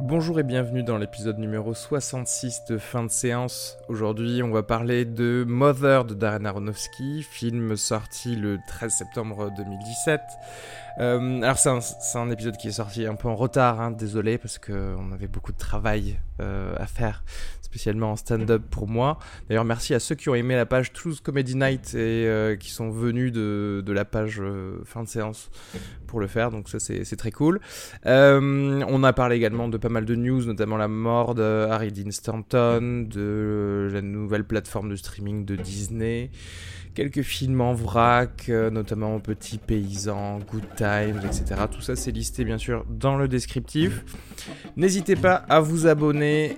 Bonjour et bienvenue dans l'épisode numéro 66 de fin de séance. Aujourd'hui, on va parler de Mother de Darren Aronofsky, film sorti le 13 septembre 2017. Euh, alors c'est un, épisode qui est sorti un peu en retard, hein, désolé, parce qu'on avait beaucoup de travail euh, à faire, spécialement en stand-up pour moi. D'ailleurs, merci à ceux qui ont aimé la page Toulouse Comedy Night et euh, qui sont venus de, de la page fin de séance pour le faire, donc ça c'est très cool. On a parlé également de pas mal de news, notamment la mort de Harry Dean Stanton, de la nouvelle plateforme de streaming de Disney quelques films en vrac, euh, notamment Petit Paysan, Good Times, etc. Tout ça c'est listé bien sûr dans le descriptif. N'hésitez pas à vous abonner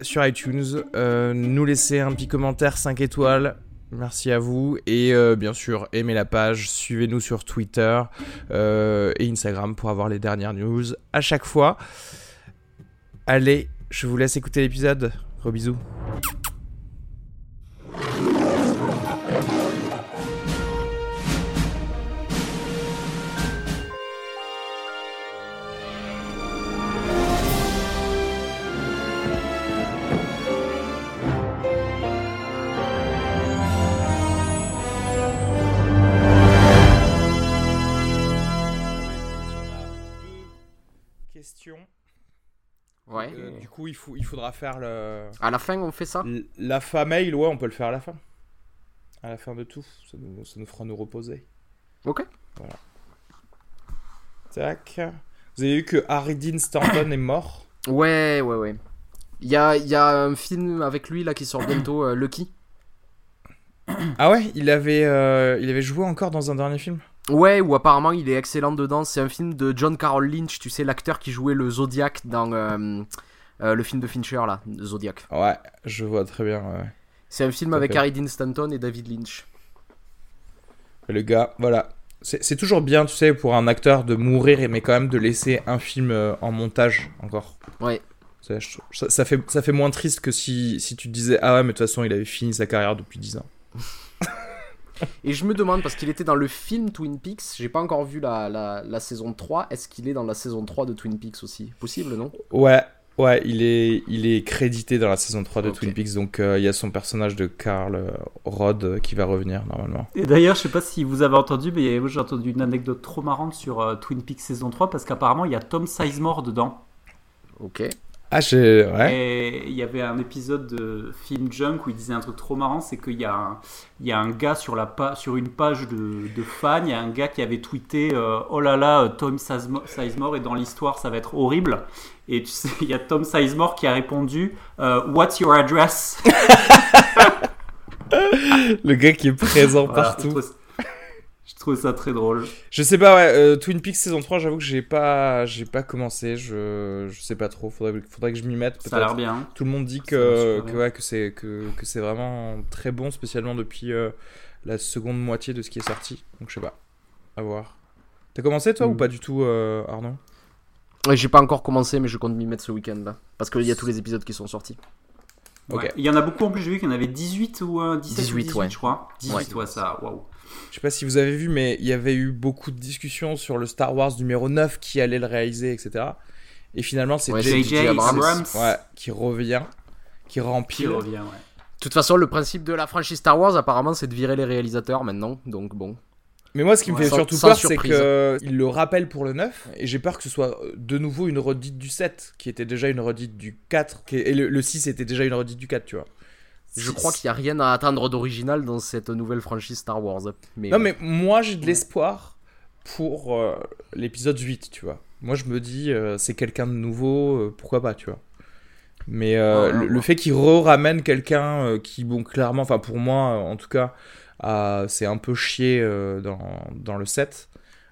sur iTunes, euh, nous laisser un petit commentaire 5 étoiles. Merci à vous et euh, bien sûr aimez la page, suivez-nous sur Twitter et Instagram pour avoir les dernières news à chaque fois. Allez, je vous laisse écouter l'épisode. Gros bisous. Ouais. Euh, du coup, il, faut, il faudra faire le. À la fin, on fait ça? L- La fin mail, ouais, on peut le faire à la fin. À la fin de tout. Ça nous, ça nous fera nous reposer. Ok. Tac. Vous avez vu que Harry Dean Stanton est mort? Ouais, ouais, ouais. Il y a, y a un film avec lui là qui sort bientôt, euh, Lucky. Ah ouais il avait, euh, il avait joué encore dans un dernier film? Ouais, où apparemment il est excellent dedans. C'est un film de John Carroll Lynch, tu sais, l'acteur qui jouait le Zodiac dans euh, euh, le film de Fincher là, Zodiac. Ouais, je vois très bien. ouais. C'est un film avec. Harry Dean Stanton et David Lynch. Le gars, voilà. C'est toujours bien, tu sais, pour un acteur de mourir, mais quand même de laisser un film euh, en montage encore. Ouais. Ça, fait, ça fait moins triste que si, si tu disais Ah ouais, mais de toute façon, il avait fini sa carrière depuis 10 ans. Et je me demande, parce qu'il était dans le film Twin Peaks, j'ai pas encore vu la, la, la saison 3, est-ce qu'il est dans la saison 3 de Twin Peaks aussi? Possible, non? Ouais, ouais, il est, il est crédité dans la saison 3 de. Twin Peaks, donc euh, il y a son personnage de Carl euh, Rod euh, qui va revenir normalement. Et d'ailleurs, je sais pas si vous avez entendu, mais moi, j'ai entendu une anecdote trop marrante sur euh, Twin Peaks saison 3 parce qu'apparemment il y a Tom Sizemore dedans. Ok. Ah. Ouais. Et il y avait un épisode de Film Junk où il disait un truc trop marrant c'est qu'il y, a un- il y a un gars sur, la pa- sur une page de, de fans, il y a un gars qui avait tweeté euh, Oh là là, euh, Tom Sizemore, et dans l'histoire ça va être horrible. Et tu sais, il y a Tom Sizemore qui a répondu euh, What's your address? Le gars qui est présent Voilà, partout. Trouve ça très drôle. Je sais pas, ouais, euh, Twin Peaks saison 3, j'avoue que j'ai pas, j'ai pas commencé, je, je sais pas trop, faudrait, faudrait que je m'y mette. Ça a l'air bien. Tout le monde dit que, que, ouais, que c'est que, que c'est vraiment très bon, spécialement depuis euh, la seconde moitié de ce qui est sorti. Donc je sais pas, à voir. T'as commencé toi ou Mm. pas du tout, euh, Arnaud? Ouais, J'ai pas encore commencé, mais je compte m'y mettre ce week-end là. Parce qu'il y a tous les épisodes qui sont sortis. Ok. Ouais. Il y en a beaucoup en plus, j'ai vu qu'il y en avait 18 ou euh, 17 ou 18, 18, ouais. je crois. 18, Ouais. ouais, ça, waouh. Je sais pas si vous avez vu, mais il y avait eu beaucoup de discussions sur le Star Wars numéro 9 qui allait le réaliser, etc. Et finalement, c'est Ouais, J.J. Abrams. Ouais, qui revient, qui remplit. ouais. De toute façon, le principe de la franchise Star Wars, apparemment, c'est de virer les réalisateurs maintenant. Donc bon. Mais moi, ce qui me fait Sans- surtout sans peur, c'est qu'il le rappelle pour le 9, et j'ai peur que ce soit euh, de nouveau une redite du 7, qui était déjà une redite du 4, qui- et le, le 6 était déjà une redite du 4, tu vois. Je crois qu'il n'y a rien à attendre d'original dans cette nouvelle franchise Star Wars. Mais Non, mais moi, j'ai de l'espoir pour euh, l'épisode 8, tu vois. Moi, je me dis, euh, c'est quelqu'un de nouveau, euh, pourquoi pas, tu vois. Mais euh, le, fait qu'il re-ramène quelqu'un euh, qui, bon, clairement, enfin, pour moi, euh, en tout cas, a- c'est un peu chié euh, dans, dans le 7,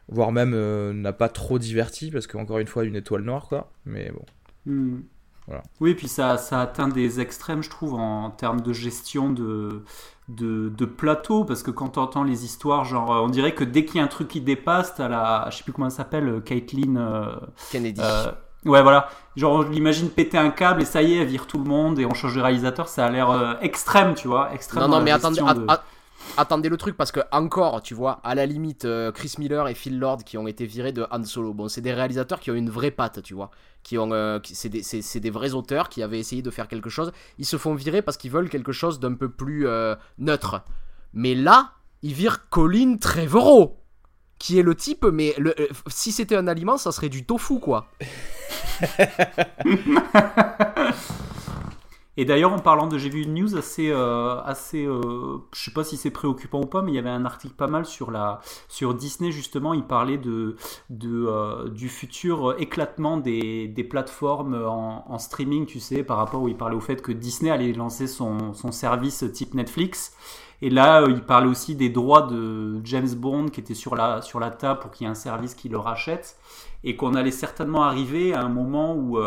voire même euh, n'a pas trop diverti, parce qu'encore une fois, une étoile noire, quoi. Mais bon. Hmm. Voilà. Oui, puis ça, ça atteint des extrêmes, je trouve, en termes de gestion de, de, de plateau, parce que quand tu entends les histoires, genre, euh, on dirait que dès qu'il y a un truc qui dépasse, t'as la, je sais plus comment elle s'appelle, euh, Caitlyn. euh, Kennedy. euh, ouais, voilà. Genre, on l'imagine péter un câble et ça y est, elle vire tout le monde et on change de réalisateur. Ça a l'air euh, extrême, tu vois. Extrême non, non, mais attendez, de- attendez le truc parce que encore, tu vois, à la limite, euh, Chris Miller et Phil Lord qui ont été virés de Han Solo. Bon, c'est des réalisateurs qui ont une vraie patte, tu vois. Qui ont, euh, c'est des, des vrais auteurs qui avaient essayé de faire quelque chose. Ils se font virer parce qu'ils veulent quelque chose d'un peu plus euh, neutre. Mais là, ils virent Colin Trevorrow, qui est le type. Mais si c'était un aliment, ça serait du tofu, quoi. Et d'ailleurs, en parlant de, j'ai vu une news assez, euh, assez, euh, je sais pas si c'est préoccupant ou pas, mais il y avait un article pas mal sur la, sur Disney justement. Il parlait de, de euh, du futur éclatement des, des plateformes en, en streaming, tu sais, par rapport où il parlait au fait que Disney allait lancer son, son service type Netflix. Et là, euh, il parlait aussi des droits de James Bond qui étaient sur la, sur la table pour qu'il y ait un service qui le rachète. Et qu'on allait certainement arriver à un moment où,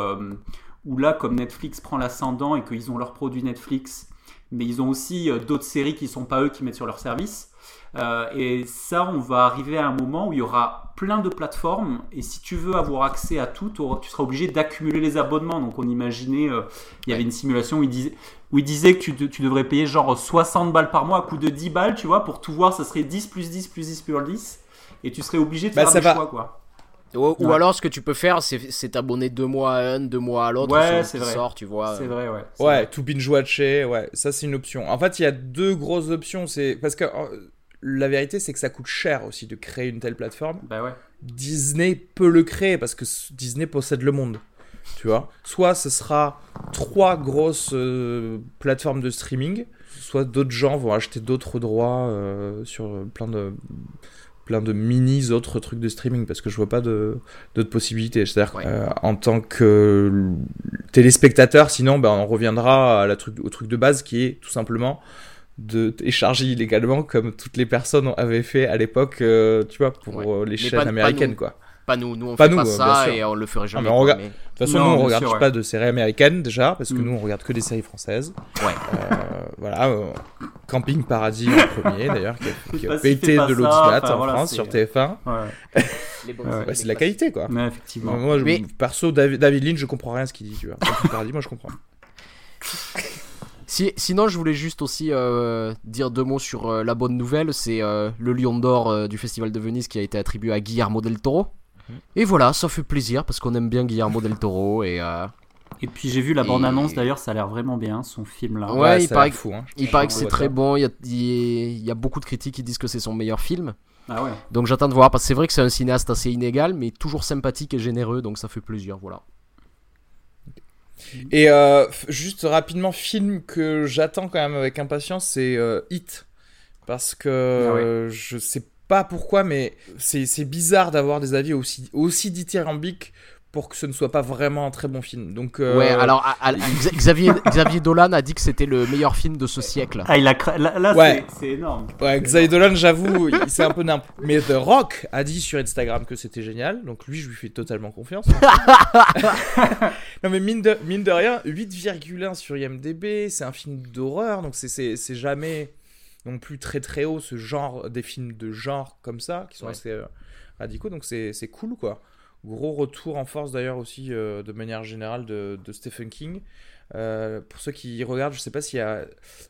où là, comme Netflix prend l'ascendant et qu'ils ont leurs produits Netflix, mais ils ont aussi euh, d'autres séries qui sont pas eux qui mettent sur leur service. Euh, et ça, on va arriver à un moment où il y aura plein de plateformes. Et si tu veux avoir accès à tout, tu seras obligé d'accumuler les abonnements. Donc on imaginait, euh, il y avait une simulation où il disait, où il disait que tu, de- tu devrais payer genre 60 balles par mois à coût de 10 balles, tu vois, pour tout voir, ça serait 10 plus 10 plus 10 plus 10. Et tu serais obligé de Bah, faire ça des va. choix, quoi. Ou, alors, ce que tu peux faire, c'est t'abonner deux mois à un, deux mois à l'autre. Ouais, c'est vrai. sort, tu vois. C'est vrai, ouais. Ouais, vrai. tout binge-watcher, ouais, ça c'est une option. En fait, il y a deux grosses options. C'est parce que euh, la vérité, c'est que ça coûte cher aussi de créer une telle plateforme. Bah ouais. Disney peut le créer parce que Disney possède le monde. Tu vois Soit ce sera trois grosses euh, plateformes de streaming, soit d'autres gens vont acheter d'autres droits euh, sur plein de plein de minis autres trucs de streaming parce que je vois pas de d'autres possibilités. C'est-à-dire Ouais. euh, en tant que téléspectateur, sinon ben, on reviendra à la truc, au truc de base qui est tout simplement de télécharger illégalement comme toutes les personnes avaient fait à l'époque, euh, tu vois, pour Ouais. euh, les Mais chaînes pas- américaines, quoi. Pas nous, nous on Pas fait nous, pas euh, ça sûr. et on le ferait jamais. mais on mais- De toute façon, Non, nous, on regarde sûr, ouais. pas de séries américaines déjà, parce que Mm. nous, on regarde que des séries françaises. Ouais. Euh, voilà, euh, Camping Paradis en premier, d'ailleurs, qui a, qui a Pas si pété de l'audimat enfin, en voilà, France sur TF1. Ouais. Les bonnes Ouais. séries, Bah, c'est de la qualité, quoi. Ouais, effectivement. Moi, je- Mais- perso, David, David Lynch, je comprends rien à ce qu'il dit, tu vois. Camping Paradis, moi, je comprends. Si- sinon, je voulais juste aussi euh, dire deux mots sur euh, la bonne nouvelle. C'est euh, le Lion d'Or euh, du Festival de Venise qui a été attribué à Guillermo del Toro. Et voilà, ça fait plaisir parce qu'on aime bien Guillermo del Toro et euh, Et puis j'ai vu la Et- bande-annonce d'ailleurs, ça a l'air vraiment bien, son film là. Ouais, il paraît fou, hein. il paraît que c'est très bon. Il y, a, il y a beaucoup de critiques qui disent que c'est son meilleur film. Ah ouais. Donc j'attends de voir parce que c'est vrai que c'est un cinéaste assez inégal, mais toujours sympathique et généreux, donc ça fait plaisir. Voilà. Et euh, juste rapidement, film que j'attends quand même avec impatience, c'est euh, Hit. Parce que Ah ouais. euh, je sais pas pourquoi, mais c'est c'est bizarre d'avoir des avis aussi, aussi dithyrambiques pour que ce ne soit pas vraiment un très bon film. Donc, euh, Ouais, alors à- à- Xa- Xavier, Xavier Dolan a dit que c'était le meilleur film de ce siècle. Ah, il a cra- là, là, Ouais. c'est- énorme. Ouais, Xavier Dolan, j'avoue, c'est un peu nimp. Mais The Rock a dit sur Instagram que c'était génial, donc lui, je lui fais totalement confiance. non, mais mine de, mine de rien, 8,1 sur IMDb, c'est un film d'horreur, donc c'est- c'est c'est jamais non plus très très haut ce genre, des films de genre comme ça, qui sont Ouais. assez euh, radicaux, donc c'est cool quoi. Gros retour en force d'ailleurs aussi euh, de manière générale de, de Stephen King. Euh, pour ceux qui regardent, je sais pas si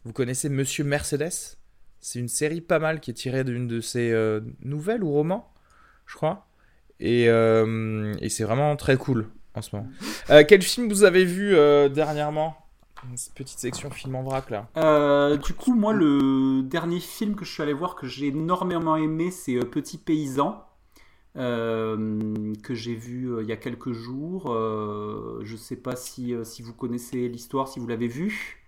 vous connaissez Monsieur Mercedes. C'est une série pas mal qui est tirée d'une de ses euh, nouvelles ou romans, je crois. Et, et c'est vraiment très cool en ce moment. Euh, quel film vous avez vu dernièrement? Une petite section film en vrac là. Euh, du coup, moi, le dernier film que je suis allé voir que j'ai énormément aimé, c'est euh, Petit Paysan, euh, que j'ai vu euh, il y a quelques jours. Euh, je sais pas si, euh, si vous connaissez l'histoire, si vous l'avez vu.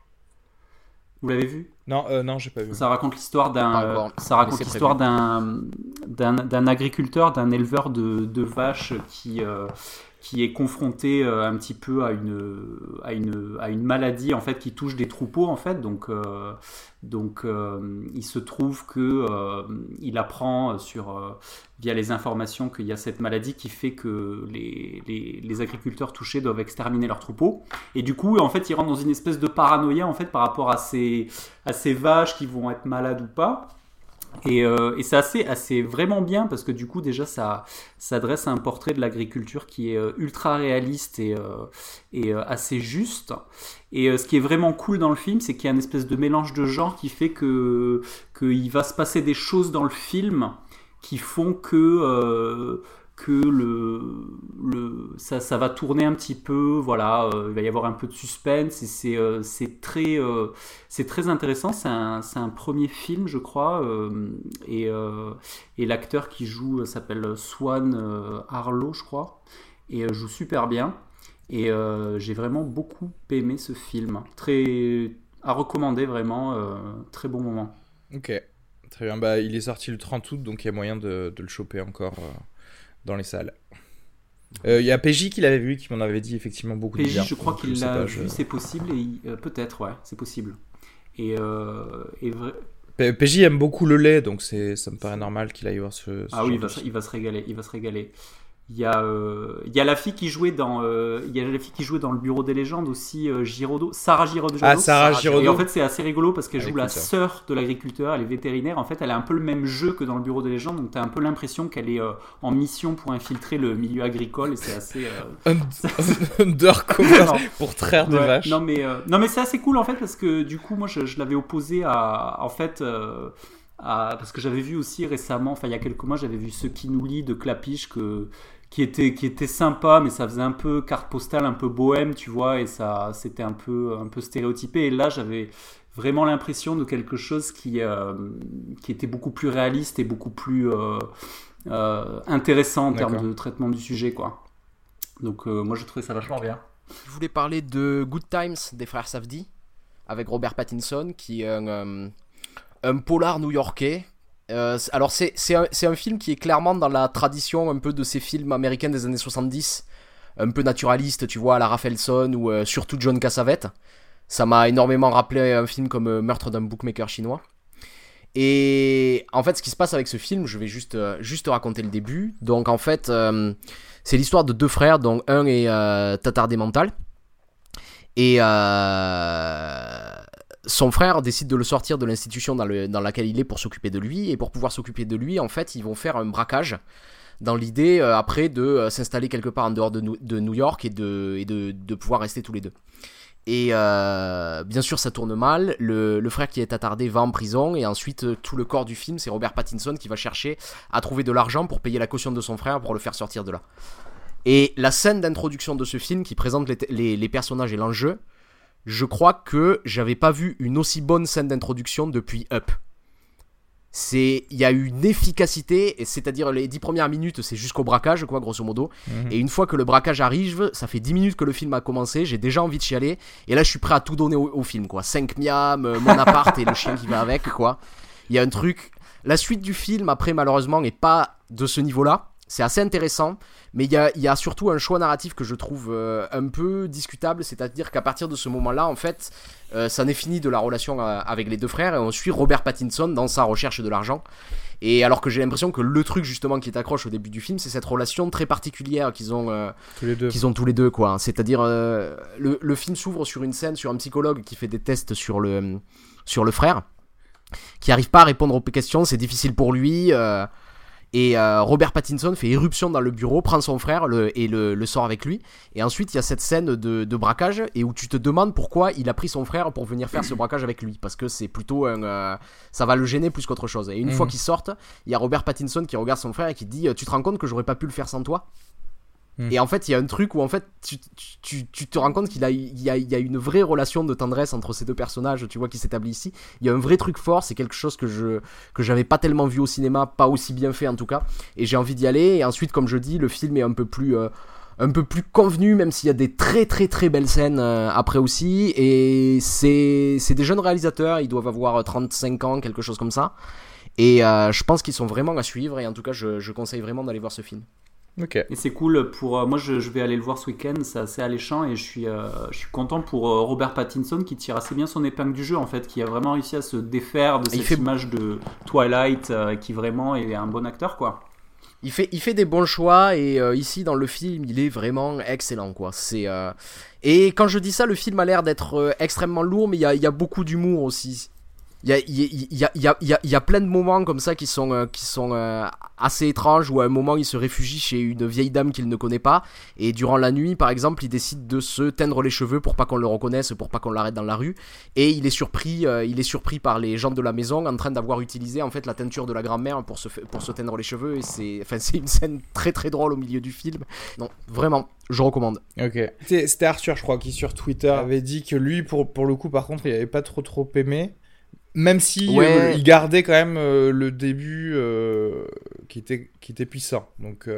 Vous l'avez vu? Non, euh, non, j'ai pas vu. Ça raconte l'histoire d'un, ça raconte l'histoire d'un, d'un, d'un agriculteur, d'un éleveur de, de vaches qui, euh, qui est confronté euh, un petit peu à une, à une, à une maladie en fait qui touche des troupeaux en fait. Donc, euh, donc euh, il se trouve que il apprend sur via les informations qu'il y a cette maladie qui fait que les, les, les agriculteurs touchés doivent exterminer leurs troupeaux. Et du coup, en fait, il rentre dans une espèce de paranoïa en fait par rapport à ces, à ces vaches qui vont être malades ou pas. Et, euh, et c'est assez, assez vraiment bien parce que du coup déjà ça s'adresse à un portrait de l'agriculture qui est euh, ultra réaliste et, euh, et euh, assez juste. Et euh, ce qui est vraiment cool dans le film, c'est qu'il y a une espèce de mélange de genres qui fait que qu'il va se passer des choses dans le film qui font que euh, que le, le ça, ça va tourner un petit peu voilà euh, il va y avoir un peu de suspense et c'est euh, très euh, très intéressant. C'est un, un premier film je crois et, et l'acteur qui joue s'appelle Swan Harlow je crois et joue super bien. Et j'ai vraiment beaucoup aimé ce film. Très à recommander vraiment très bon moment. Ok, très bien. Bah, il est sorti le 30 août, donc il y a moyen de, de le choper encore dans les salles. Euh, Il y a PJ qui l'avait vu, qui m'en avait dit effectivement beaucoup de PJ, bien. je crois qu'il l'a vu, c'est possible, et euh, peut-être, ouais, c'est possible. Et, euh, et vrai- P- PJ aime beaucoup le lait, donc ça me paraît normal qu'il aille voir ce. ce ah oui, il genre va, de se- film. il va se régaler, il va se régaler. Il y a, euh, il y a la fille qui jouait dans, euh, il y a la fille qui jouait dans le Bureau des légendes aussi, euh, Giraudot, Sarah Giraudot. Ah, Sarah Sarah Giraudot. Et en fait, c'est assez rigolo parce qu'elle Ah, joue la sœur de l'agriculteur, elle est vétérinaire. En fait, elle a un peu le même jeu que dans le Bureau des légendes, donc tu as un peu l'impression qu'elle est euh, en mission pour infiltrer le milieu agricole et c'est assez. euh, Und- Undercover pour traire des Ouais, vaches. Non mais, euh, non mais c'est assez cool en fait parce que du coup moi je, je l'avais opposé à en fait euh, à- parce que j'avais vu aussi récemment enfin il y a quelques mois j'avais vu ce qui nous lit de Clapiche que qui était qui était sympa mais ça faisait un peu carte postale un peu bohème tu vois et ça c'était un peu un peu stéréotypé. Et là j'avais vraiment l'impression de quelque chose qui euh, qui était beaucoup plus réaliste et beaucoup plus euh, euh, intéressant en termes de traitement du sujet quoi. Donc euh, moi je trouvais ça vachement bien. Je voulais parler de Good Times des frères Safdie avec Robert Pattinson qui est un, un polar new-yorkais. Euh, alors c'est un, film qui est clairement dans la tradition un peu de ces films américains des années 70, un peu naturaliste, tu vois, à la Rafelson ou euh, surtout John Cassavetes. Ça m'a énormément rappelé un film comme euh, Meurtre d'un bookmaker chinois. Et en fait, ce qui se passe avec ce film, je vais juste, juste raconter le début. Donc en fait, c'est l'histoire de deux frères, dont un est tatardé mental. Et son frère décide de le sortir de l'institution dans, le- dans laquelle il est pour s'occuper de lui. Et pour pouvoir s'occuper de lui, en fait, ils vont faire un braquage dans l'idée euh, après de euh, s'installer quelque part en dehors de, New York et, de, pouvoir rester tous les deux. Et euh, bien sûr, ça tourne mal. Le, frère qui est attardé va en prison. Et ensuite, tout le corps du film, c'est Robert Pattinson qui va chercher à trouver de l'argent pour payer la caution de son frère pour le faire sortir de là. Et la scène d'introduction de ce film qui présente les personnages et l'enjeu, je crois que j'avais pas vu une aussi bonne scène d'introduction depuis Up. C'est, il y a eu une efficacité, c'est-à-dire les dix premières minutes, c'est jusqu'au braquage, quoi, grosso modo. Mhm. Et une fois que le braquage arrive, ça fait 10 minutes que le film a commencé, j'ai déjà envie de chialer. Et là, je suis prêt à tout donner au, au film, quoi. 5 miams, euh, mon appart et le chien qui va avec, quoi. Il y a un truc. La suite du film, après, malheureusement, n'est pas de ce niveau-là. C'est assez intéressant, mais il y a, il y a surtout un choix narratif que je trouve euh, un peu discutable, c'est-à-dire qu'à partir de ce moment-là, en fait, euh, ça n'est fini de la relation euh, avec les deux frères et on suit Robert Pattinson dans sa recherche de l'argent. Et alors que j'ai l'impression que le truc justement qui t'accroche au début du film, c'est cette relation très particulière qu'ils ont, euh, Tous les deux. qu'ils ont tous les deux, quoi. C'est-à-dire, euh, le, le film s'ouvre sur une scène sur un psychologue qui fait des tests sur le, sur le frère, qui arrive pas à répondre aux questions, c'est difficile pour lui. euh, et euh, Robert Pattinson fait éruption dans le bureau, prend son frère le, et le, le sort avec lui. Et ensuite, il y a cette scène de, de braquage et où tu te demandes pourquoi il a pris son frère pour venir faire ce braquage avec lui. Parce que c'est plutôt un. euh, ça va le gêner plus qu'autre chose. Et une Mhm. fois qu'ils sortent, il y a Robert Pattinson qui regarde son frère et qui dit Tu te rends compte que j'aurais pas pu le faire sans toi? Mhm. Et en fait, il y a un truc où en fait, tu, te rends compte qu'il y y a une vraie relation de tendresse entre ces deux personnages, tu vois, qui s'établit ici. Il y a un vrai truc fort, c'est quelque chose que je que j'avais pas tellement vu au cinéma, pas aussi bien fait en tout cas. Et j'ai envie d'y aller. Et ensuite, comme je dis, le film est un peu plus euh, un peu plus convenu, même s'il y a des très très très belles scènes euh, après aussi. Et c'est des jeunes réalisateurs, ils doivent avoir 35 ans, quelque chose comme ça. Et euh, je pense qu'ils sont vraiment à suivre. Et en tout cas, je conseille vraiment d'aller voir ce film. Et c'est cool pour euh, moi, je, je vais aller le voir ce week-end, c'est assez alléchant et je suis, euh, je suis content pour euh, Robert Pattinson qui tire assez bien son épingle du jeu en fait, qui a vraiment réussi à se défaire de cette fait- image de Twilight qui vraiment est un bon acteur quoi. Il fait, il fait des bons choix et euh, ici dans le film il est vraiment excellent quoi. C'est euh, et quand je dis ça le film a l'air d'être euh, extrêmement lourd mais il y a, il y a beaucoup d'humour aussi. Il y a, il y, a, il y, a, il y, a, il y a plein de moments comme ça qui sont, euh, qui sont euh, assez étranges où à un moment il se réfugie chez une vieille dame qu'il ne connaît pas et durant la nuit par exemple il décide de se teindre les cheveux pour pas qu'on le reconnaisse, pour pas qu'on l'arrête dans la rue et il est surpris, euh, il est surpris par les gens de la maison en train d'avoir utilisé en fait la teinture de la grand-mère pour se, pour se teindre les cheveux et c'est enfin, une scène très très drôle au milieu du film. Non, vraiment, je recommande. Ok. C'était Arthur je crois qui sur Twitter avait dit que lui pour, pour le coup par contre il avait pas trop trop aimé même si euh, il gardait quand même euh, le début euh, qui était qui était puissant. Donc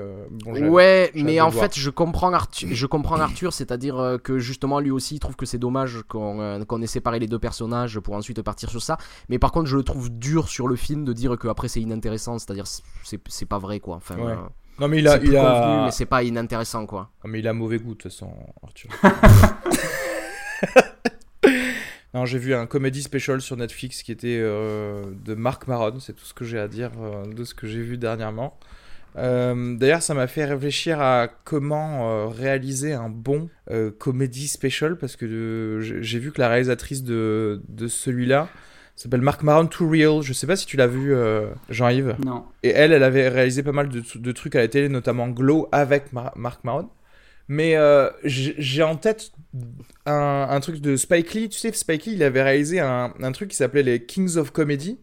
ouais, mais en fait je comprends Arthur, je comprends Arthur, c'est-à-dire que justement lui aussi il trouve que c'est dommage qu'on ait séparé les deux personnages pour ensuite partir sur ça. Mais par contre je le trouve dur sur le film de dire que après c'est inintéressant, c'est-à-dire c'est pas vrai quoi. Enfin. Non mais il a, il a... mais c'est pas inintéressant quoi. Non mais il a mauvais goût de toute façon, Arthur. j'ai vu un comedy special sur Netflix qui était euh, de Marc Maron, c'est tout ce que j'ai à dire euh, de ce que j'ai vu dernièrement. Euh, d'ailleurs, ça m'a fait réfléchir à comment réaliser un bon comedy special parce que j'ai vu que la réalisatrice de, de celui-là s'appelle Marc Maron Too Real. Je sais pas si tu l'as vu, Jean-Yves. Non. Et elle, elle avait réalisé pas mal de, de trucs à la télé, notamment Glow avec Marc Maron. Mais j'ai en tête un, truc de Spike Lee. Tu sais, Spike Lee, il avait réalisé un, truc qui s'appelait les Kings of Comedy,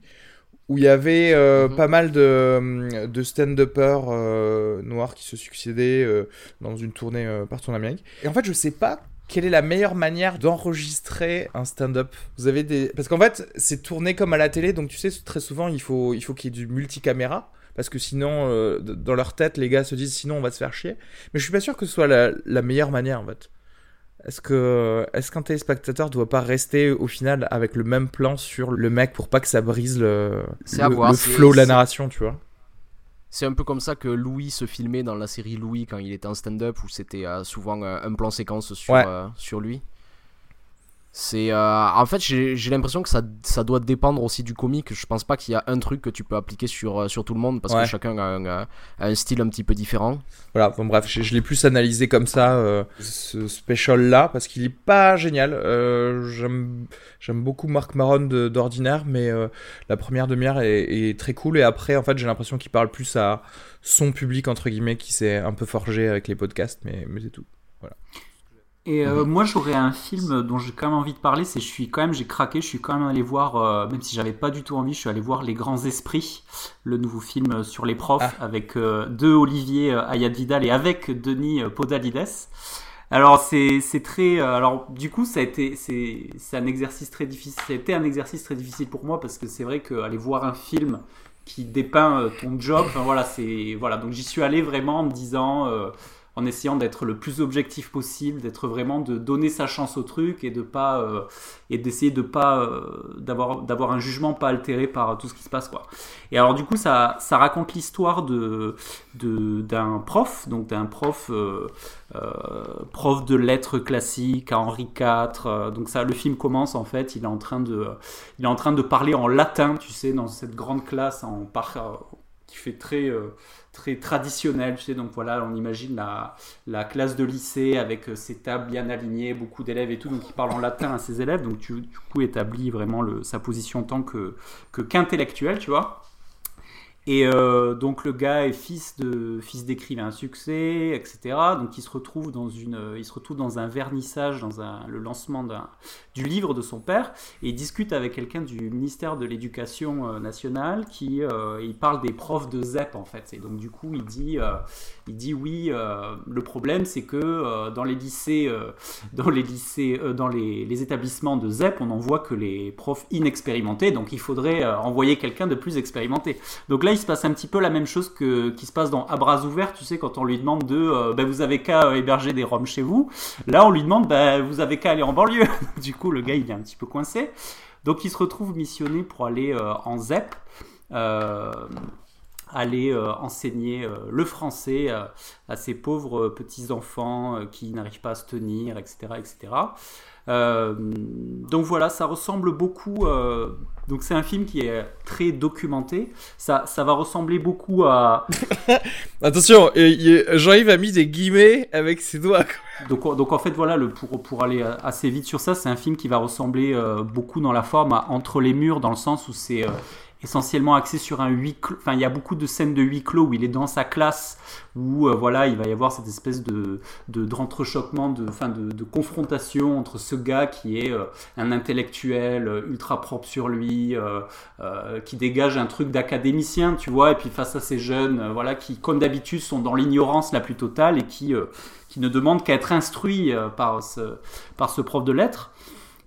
où il y avait euh, mhm. pas mal de, de stand-uppers euh, noirs qui se succédaient euh, dans une tournée partout en Amérique. Et en fait, je sais pas quelle est la meilleure manière d'enregistrer un stand-up Vous avez des parce qu'en fait c'est tourné comme à la télé donc tu sais très souvent il faut il faut qu'il y ait du multicaméra parce que sinon dans leur tête les gars se disent sinon on va se faire chier. Mais je suis pas sûr que ce soit la, la meilleure manière en fait. Est-ce que est-ce qu'un téléspectateur doit pas rester au final avec le même plan sur le mec pour pas que ça brise le, le, flow de la narration, tu vois? C'est un peu comme ça que Louis se filmait dans la série Louis quand il était en stand-up où c'était euh, souvent euh, un plan séquence sur, euh, sur lui. C'est euh, en fait j'ai l'impression que ça, ça, doit dépendre aussi du comique. Je pense pas qu'il y a un truc que tu peux appliquer sur, euh, sur tout le monde parce que chacun a un, style un petit peu différent. Voilà, bon bref, je, l'ai plus analysé comme ça euh, ce special là parce qu'il est pas génial. J'aime beaucoup Marc Maron d'ordinaire, mais la première demi-heure est, est, très cool et après en fait j'ai l'impression qu'il parle plus à son public entre guillemets qui s'est un peu forgé avec les podcasts, mais, mais c'est tout. Voilà. Et euh, moi, j'aurais un film dont j'ai quand même envie de parler. C'est, je suis quand même, j'ai craqué. Je suis quand même allé voir, euh, même si j'avais pas du tout envie, je suis allé voir Les Grands Esprits, le nouveau film sur les profs, ah. avec euh, deux Olivier Ayad Vidal et avec Denis Podalides. Alors c'est, c'est très, alors du coup, ça a été, c'est, c'est un exercice très difficile. C'était un exercice très difficile pour moi parce que c'est vrai qu'aller voir un film qui dépeint ton job, enfin voilà, c'est voilà. Donc j'y suis allé vraiment en me disant en essayant d'être le plus objectif possible, d'être vraiment de donner sa chance au truc et de pas euh, et d'essayer de pas euh, d'avoir d'avoir un jugement pas altéré par tout ce qui se passe quoi. Et alors du coup ça ça raconte l'histoire de d'un prof donc d'un prof euh, prof de lettres classiques à Henri IV. donc ça le film commence en fait il est en train de il est en train de parler en latin tu sais dans cette grande classe en par qui fait très très traditionnel, tu sais, donc voilà, on imagine la, la classe de lycée avec euh, ses tables bien alignées, beaucoup d'élèves et tout, donc il parle en latin à ses élèves, donc tu, du coup établit vraiment sa position en tant que qu'intellectuel, tu vois. Et euh, donc le gars est fils de fils d'écrivain succès, etc. Donc il se retrouve dans une, il se retrouve dans un vernissage, dans le lancement du livre de son père, et il discute avec quelqu'un du ministère de l'Éducation euh, nationale qui, euh, il parle des profs de ZEP en fait. Et donc du coup il dit, il dit oui, le problème c'est que dans les lycées, dans les lycées, dans les, établissements de ZEP, on n'en voit que les profs inexpérimentés, donc il faudrait envoyer quelqu'un de plus expérimenté. Donc là il se passe un petit peu la même chose que qui se passe dans À bras ouverts, tu sais, quand on lui demande de euh, bah, vous avez qu'à euh, héberger des Roms chez vous. Là, on lui demande bah, vous avez qu'à aller en banlieue. du coup, le gars, il est un petit peu coincé. Donc, il se retrouve missionné pour aller euh, en ZEP. Aller enseigner le français à ces pauvres petits enfants qui n'arrivent pas à se tenir, etc., etc. donc voilà, ça ressemble beaucoup donc c'est un film qui est très documenté. Ça, ça va ressembler beaucoup à. Attention, Jean-Yves a mis des guillemets avec ses doigts. Donc, donc en fait voilà, le, pour, pour aller assez vite sur ça, c'est un film qui va ressembler euh, beaucoup dans la forme à Entre les murs, dans le sens où c'est euh, essentiellement axé sur un huis clos. Enfin, il y a beaucoup de scènes de huis clos où il est dans sa classe, où euh, voilà, il va y avoir cette espèce de d'entrechoquement, de, enfin, de, de, confrontation entre ce gars qui est euh, un intellectuel euh, ultra propre sur lui, qui dégage un truc d'académicien, tu vois, et puis face à ces jeunes, voilà, qui comme d'habitude sont dans l'ignorance la plus totale et qui qui ne demandent qu'à être instruits par ce par ce prof de lettres.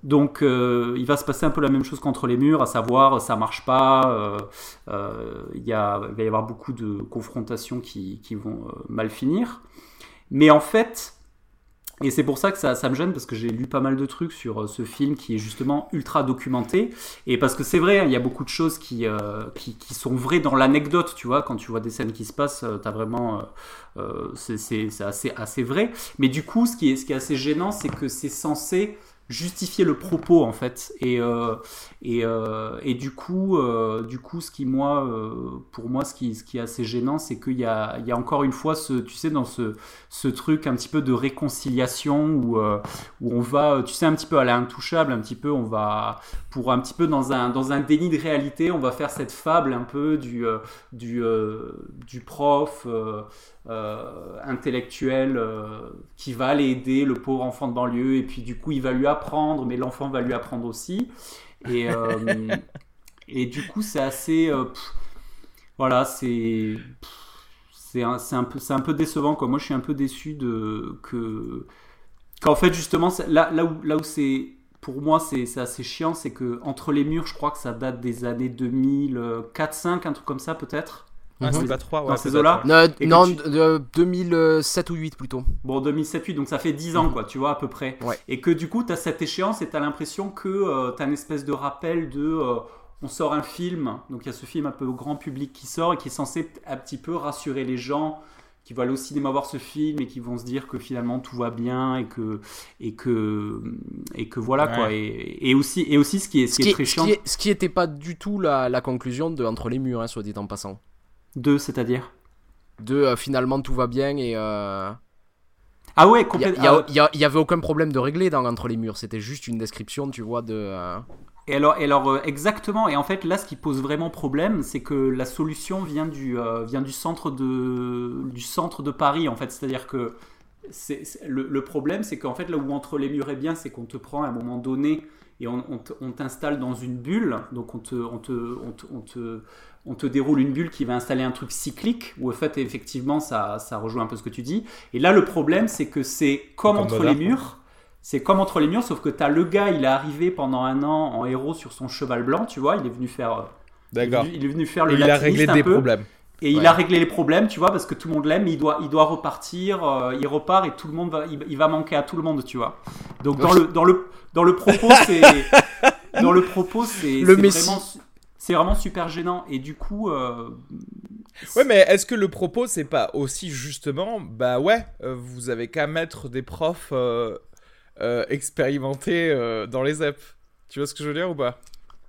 Donc euh, il va se passer un peu la même chose qu'entre les murs, à savoir ça marche pas, euh, euh, il, y va y avoir beaucoup de confrontations qui, vont mal finir. Mais en fait, et c'est pour ça que ça, me gêne parce que j'ai lu pas mal de trucs sur ce film qui est justement ultra documenté. Et parce que c'est vrai, il y a beaucoup de choses qui, qui, sont vraies dans l'anecdote, tu vois. Quand tu vois des scènes qui se passent, t'as vraiment. c'est assez, assez vrai. Mais du coup, ce qui est, ce qui est assez gênant, c'est que c'est censé justifier le propos en fait. Et euh, et, euh, et, du coup euh, du coup ce qui moi pour moi ce qui ce qui est assez gênant c'est qu'il y a il y a encore une fois ce tu sais dans ce ce truc un petit peu de réconciliation où où on va tu sais un petit peu à l'intouchable un petit peu on va pour un petit peu dans un dans un déni de réalité on va faire cette fable un peu du du du prof euh, intellectuel euh, qui va aller aider le pauvre enfant de banlieue et puis du coup il va lui apprendre mais l'enfant va lui apprendre aussi. Et, euh, et du coup c'est assez voilà c'est c'est un, un, peu c'est un peu décevant quoi. Moi je suis un peu déçu de que qu'en fait justement là, là où là où c'est pour moi c'est assez chiant c'est que entre les murs je crois que ça date des années 2004 5 un truc comme ça peut-être ah, c'est pas 3, ouais. Dans ces eaux-là Non, de 2007 ou 8 plutôt. Bon, 2007-8, donc ça fait 10 ans, mhm. quoi, tu vois, à peu près. Ouais. Et que du coup, tu as cette échéance et tu as l'impression que euh, tu as une espèce de rappel de. Euh, on sort un film, donc il y a ce film un peu grand public qui sort et qui est censé un petit peu rassurer les gens qui vont aller au cinéma voir ce film et qui vont se dire que finalement tout va bien et que et que et que voilà quoi et, et, aussi et aussi ce qui est ce, qui, est très chiant ce qui, était pas du tout la, la conclusion de entre les murs hein, soit dit en passant deux, c'est-à-dire Deux, euh, finalement tout va bien et. Euh, ah ouais, complètement. Il n'y avait aucun problème de régler dans Entre les murs, c'était juste une description, tu vois, de. Euh, et alors, et alors exactement, et en fait là ce qui pose vraiment problème, c'est que la solution vient du, vient du, centre de, du centre de Paris, en fait. C'est-à-dire que c'est, le, le, problème, c'est qu'en fait là où Entre les murs est bien, c'est qu'on te prend à un moment donné et on, on t'installe dans une bulle, donc on te, on te, on te, on te déroule une bulle qui va installer un truc cyclique, où en fait, effectivement, ça, ça rejoint un peu ce que tu dis. Et là, le problème, c'est que c'est comme, entre les murs. C'est comme entre les murs, sauf que tu as le gars, il est arrivé pendant un an en héros sur son cheval blanc, tu vois, il est venu faire. Euh, D'accord. Il, est venu faire le. Et il a réglé des problèmes. Et il a réglé les problèmes, tu vois, parce que tout le monde l'aime, il doit, il doit repartir, euh, il repart et tout le monde va, il, va manquer à tout le monde, tu vois. Donc dans le, dans le, dans le propos, c'est, dans le propos, c'est, le vraiment, c'est vraiment super gênant. Et du coup. Euh, ouais, mais est-ce que le propos, c'est pas aussi justement, bah ouais, euh, vous avez qu'à mettre des profs euh, expérimentés dans les EP Tu vois ce que je veux dire ou pas?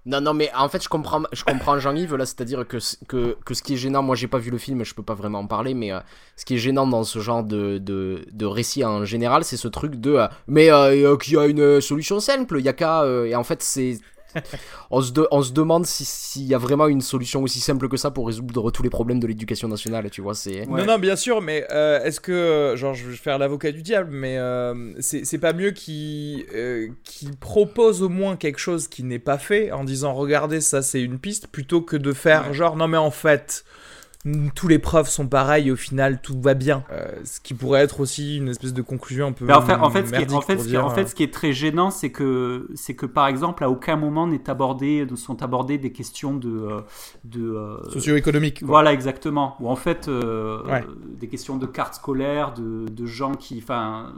Non, non, mais en fait, je comprends, je comprends Jean-Yves là, c'est-à-dire que, que, que, ce qui est gênant, moi j'ai pas vu le film, je peux pas vraiment en parler, mais ce qui est gênant dans ce genre de, de, de récit en général, c'est ce truc de mais qu'il y a une solution simple, il y a qu'à. et en fait, c'est on, se on se demande s'il y a vraiment une solution aussi simple que ça pour résoudre tous les problèmes de l'éducation nationale, tu vois. c'est Non, non, bien sûr, mais euh, est-ce que, genre, je vais faire l'avocat du diable, mais euh, c'est pas mieux qu'il euh, propose au moins quelque chose qui n'est pas fait en disant regardez, ça c'est une piste, plutôt que de faire genre non, mais en fait tous les profs sont pareils, au final tout va bien. Euh, ce qui pourrait être aussi une espèce de conclusion un peu. en fait, en fait, ce qui est, en fait, en fait, ce qui est très gênant, c'est que, c'est que par exemple, à aucun moment n'est abordé, sont abordées des questions de, euh, de euh, socio-économiques. Voilà, exactement. Ou en fait, des questions de cartes scolaires, de, de gens qui, enfin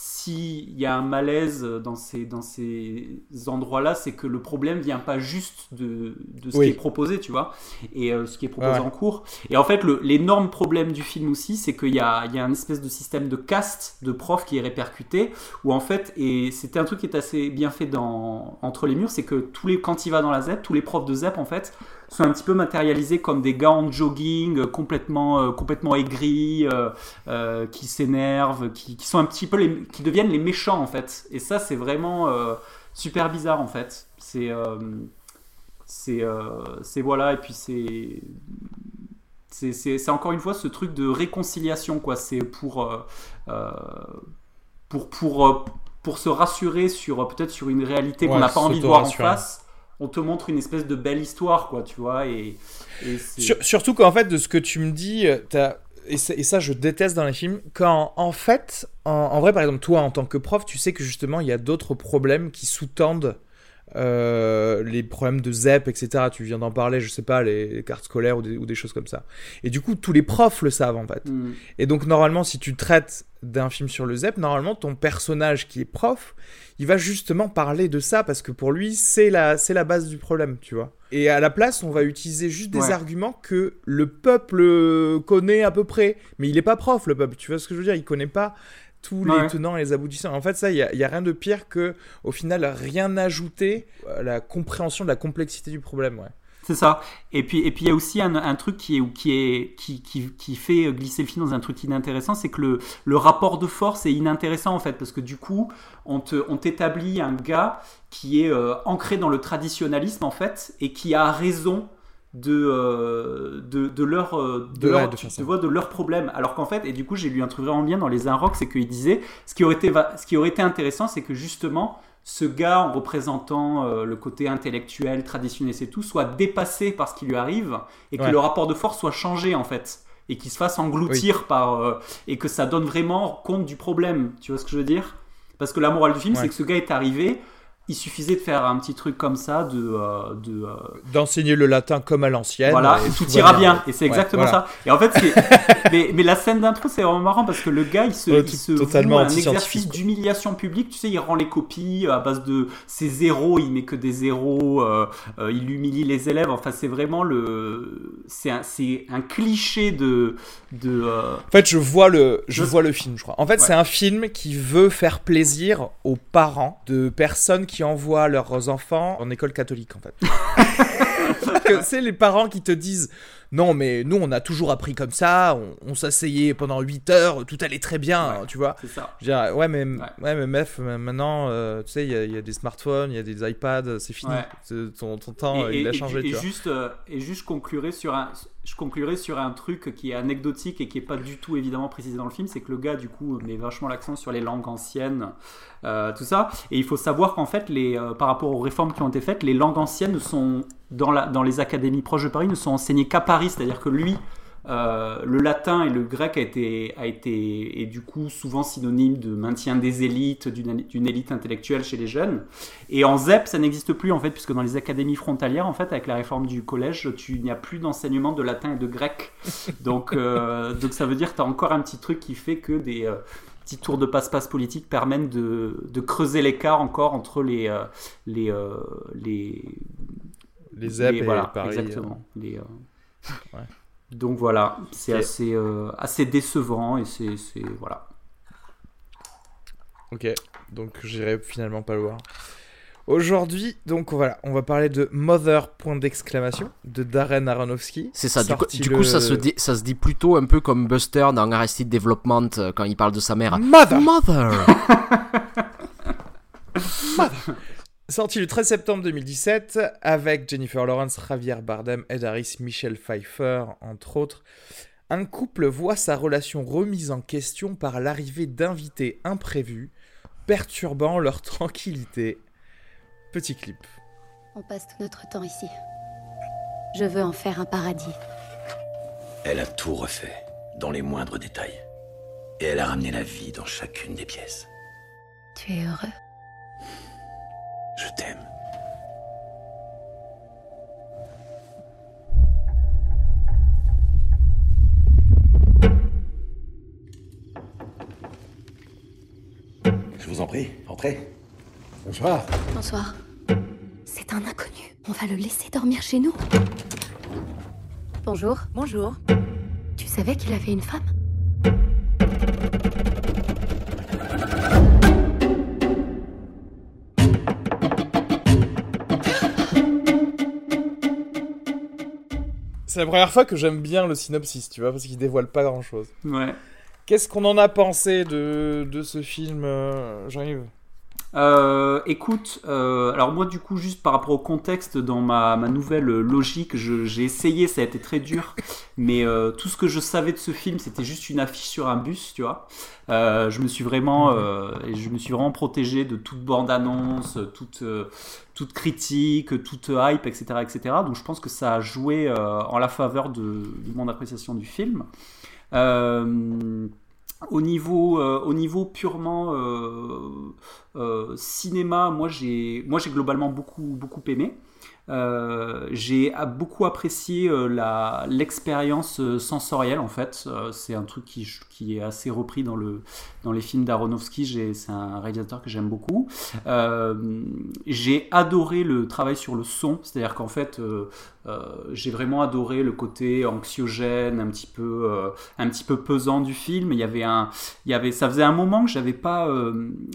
s'il y a un malaise dans ces, dans ces endroits-là, c'est que le problème vient pas juste de, de ce qui est proposé, tu vois, et euh, ce qui est proposé en cours. Et en fait, l'énorme problème du film aussi, c'est qu'il y a, il y a un espèce de système de caste de profs qui est répercuté, où en fait, et c'était un truc qui est assez bien fait dans Entre les murs, c'est que tous les, quand il va dans la ZEP, tous les profs de ZEP, en fait, sont un petit peu matérialisés comme des gars en jogging, complètement, euh, complètement aigris, euh, euh, qui s'énervent, qui, qui, sont un petit peu les, qui deviennent les méchants en fait. Et ça, c'est vraiment super bizarre en fait. C'est, c'est, c'est voilà, et puis c'est, c'est, c'est, encore une fois ce truc de réconciliation quoi. C'est pour, pour, pour, pour se rassurer sur peut-être sur une réalité qu'on n'a pas envie de voir en face on te montre une espèce de belle histoire, quoi, tu vois. Et, surtout qu'en fait, de ce que tu me dis, euh, as, et, ça, je déteste dans les films, quand en fait, en, vrai, par exemple, toi, en tant que prof, tu sais que justement, il y a d'autres problèmes qui sous-tendent euh, les problèmes de ZEP, etc. Tu viens d'en parler, je sais pas, les, cartes scolaires ou des, choses comme ça. Et du coup, tous les profs le savent en fait. Mm. Et donc, normalement, si tu traites d'un film sur le ZEP, normalement, ton personnage qui est prof, il va justement parler de ça parce que pour lui, c'est la, c'est la base du problème, tu vois. Et à la place, on va utiliser juste des arguments que le peuple connaît à peu près. Mais il n'est pas prof, le peuple, tu vois ce que je veux dire? Il connaît pas tous les tenants et les aboutissants. En fait, ça, il n'y a, rien de pire que, au final, rien ajouter à la compréhension de la complexité du problème. Ouais. C'est ça. Et puis, et puis il y a aussi un, truc qui est, qui, est qui, qui, qui, fait glisser le film dans un truc inintéressant, c'est que le, le, rapport de force est inintéressant en fait, parce que du coup, on t'établit on un gars qui est euh, ancré dans le traditionnalisme en fait, et qui a raison de, euh, de, de, leur, euh, de, leur, de, de leur problème. Alors qu'en fait, et du coup, j'ai lu un truc vraiment bien dans Les Inrocks, c'est qu'il disait ce qui, aurait été, ce qui aurait été intéressant, c'est que justement, ce gars, en représentant euh, le côté intellectuel, traditionnel et tout, soit dépassé par ce qui lui arrive et que le rapport de force soit changé en fait et qu'il se fasse engloutir par et que ça donne vraiment compte du problème. Tu vois ce que je veux dire? Parce que la morale du film, c'est que ce gars est arrivé il suffisait de faire un petit truc comme ça, de, euh, de euh, d'enseigner le latin comme à l'ancienne. Voilà, et tout, ira bien. Et c'est exactement ça. Et en fait, mais, mais, la scène d'intro, c'est vraiment marrant parce que le gars, il se, il se totalement un exercice d'humiliation publique. Tu sais, il rend les copies à base de ses zéros, il met que des zéros, euh, il humilie les élèves. Enfin, c'est vraiment le, c'est un, c'est un cliché de, de. En fait, je vois le, je vois le film, je crois. En fait, c'est un film qui veut faire plaisir aux parents de personnes qui envoient leurs enfants en école catholique, en fait. c'est les parents qui te disent non, mais nous, on a toujours appris comme ça, on, s'asseyait pendant 8 heures, tout allait très bien, tu vois. C'est ça. ouais, mais, ouais. mais meuf, maintenant, euh, tu sais, il y, a des smartphones, il y a des iPads, c'est fini. Ton, temps, il a changé, et, tu Juste, euh, et juste conclurai sur un, je conclurai sur un truc qui est anecdotique et qui est pas du tout évidemment précisé dans le film, c'est que le gars, du coup, met vachement l'accent sur les langues anciennes, euh, tout ça. Et il faut savoir qu'en fait, les, par rapport aux réformes qui ont été faites, les langues anciennes sont dans, la, dans les académies proches de Paris ne sont enseignées qu'à Paris, c'est-à-dire que lui, euh, le latin et le grec a été, a été, et du coup souvent synonyme de maintien des élites, d'une élite intellectuelle chez les jeunes. Et en ZEP, ça n'existe plus en fait, puisque dans les académies frontalières, en fait, avec la réforme du collège, tu n'y a plus d'enseignement de latin et de grec. Donc, euh, donc ça veut dire que tu as encore un petit truc qui fait que des euh, petits tours de passe-passe politiques permettent de, de creuser l'écart encore entre les, les, les les ZEP et, voilà, Paris. Exactement. Les, euh, Donc voilà, c'est assez, euh, assez décevant et c'est voilà. Ok, donc j'irai finalement pas le voir. Aujourd'hui, donc voilà, on va parler de Mother point d'exclamation de Darren Aronofsky. C'est ça. Du, coup, ça se dit, ça se dit plutôt un peu comme Buster dans Arrested Development euh, quand il parle de sa mère. Mother. Mother. Mother. Sorti le 13 septembre 2017 avec Jennifer Lawrence, Javier Bardem, Ed Harris, Michelle Pfeiffer, entre autres. Un couple voit sa relation remise en question par l'arrivée d'invités imprévus, perturbant leur tranquillité. Petit clip. On passe tout notre temps ici. Je veux en faire un paradis. Elle a tout refait, dans les moindres détails. Et elle a ramené la vie dans chacune des pièces. Tu es heureux? Je t'aime. vous en prie, entrez. Bonsoir. Bonsoir. C'est un inconnu. On va le laisser dormir chez nous. Bonjour. Bonjour. Tu savais qu'il avait une femme? C'est la première fois que j'aime bien le synopsis, tu vois, parce qu'il dévoile pas grand chose. Ouais. Qu'est-ce qu'on en a pensé de, de ce film, euh, Jean-Yves? Euh, écoute, euh, alors moi du coup juste par rapport au contexte dans ma, ma nouvelle logique, j'ai essayé, ça a été très dur, mais euh, tout ce que je savais de ce film, c'était juste une affiche sur un bus, tu vois. Je me suis vraiment, et je me suis vraiment protégé de toute bande-annonce, toute euh, toute critique, toute hype, etc., etc. Donc je pense que ça a joué en la faveur de, de mon appréciation du film. Euh, au niveau, euh, au niveau purement euh, euh, cinéma, moi j'ai, moi j'ai globalement beaucoup, beaucoup aimé. J'ai beaucoup apprécié l'expérience sensorielle en fait. C'est un truc qui, qui est assez repris dans, le, dans les films d'Aronofsky. C'est un réalisateur que j'aime beaucoup. Euh, j'ai adoré le travail sur le son, c'est-à-dire qu'en fait, euh, euh, j'ai vraiment adoré le côté anxiogène, un petit peu, un petit peu pesant du film. Il y avait un, il y avait, ça faisait un moment que j'avais pas,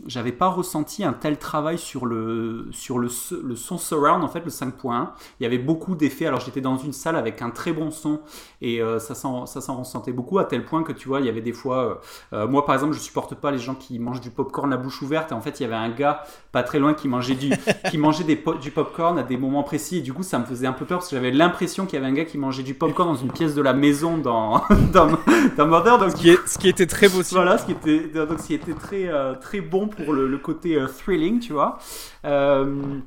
j'avais pas ressenti un tel travail sur le, sur le, son surround en fait, le 5.1. Il y avait beaucoup d'effets. Alors j'étais dans une salle avec un très bon son et euh, ça s'en, ressentait beaucoup à tel point que tu vois, il y avait des fois, moi par exemple, je supporte pas les gens qui mangent du popcorn la bouche ouverte. Et en fait, il y avait un gars pas très loin qui mangeait du, qui mangeait des po- du popcorn à des moments précis. Et du coup, ça me faisait un peu peur parce que j'avais l'impression qu'il y avait un gars qui mangeait du popcorn dans une pièce de la maison dans, dans, dans Murder. Donc, ce qui, est, ce qui était très beau voilà, ce qui était, donc, ce qui était très, euh, très bon pour le, le côté euh, thrilling, tu vois. Euh,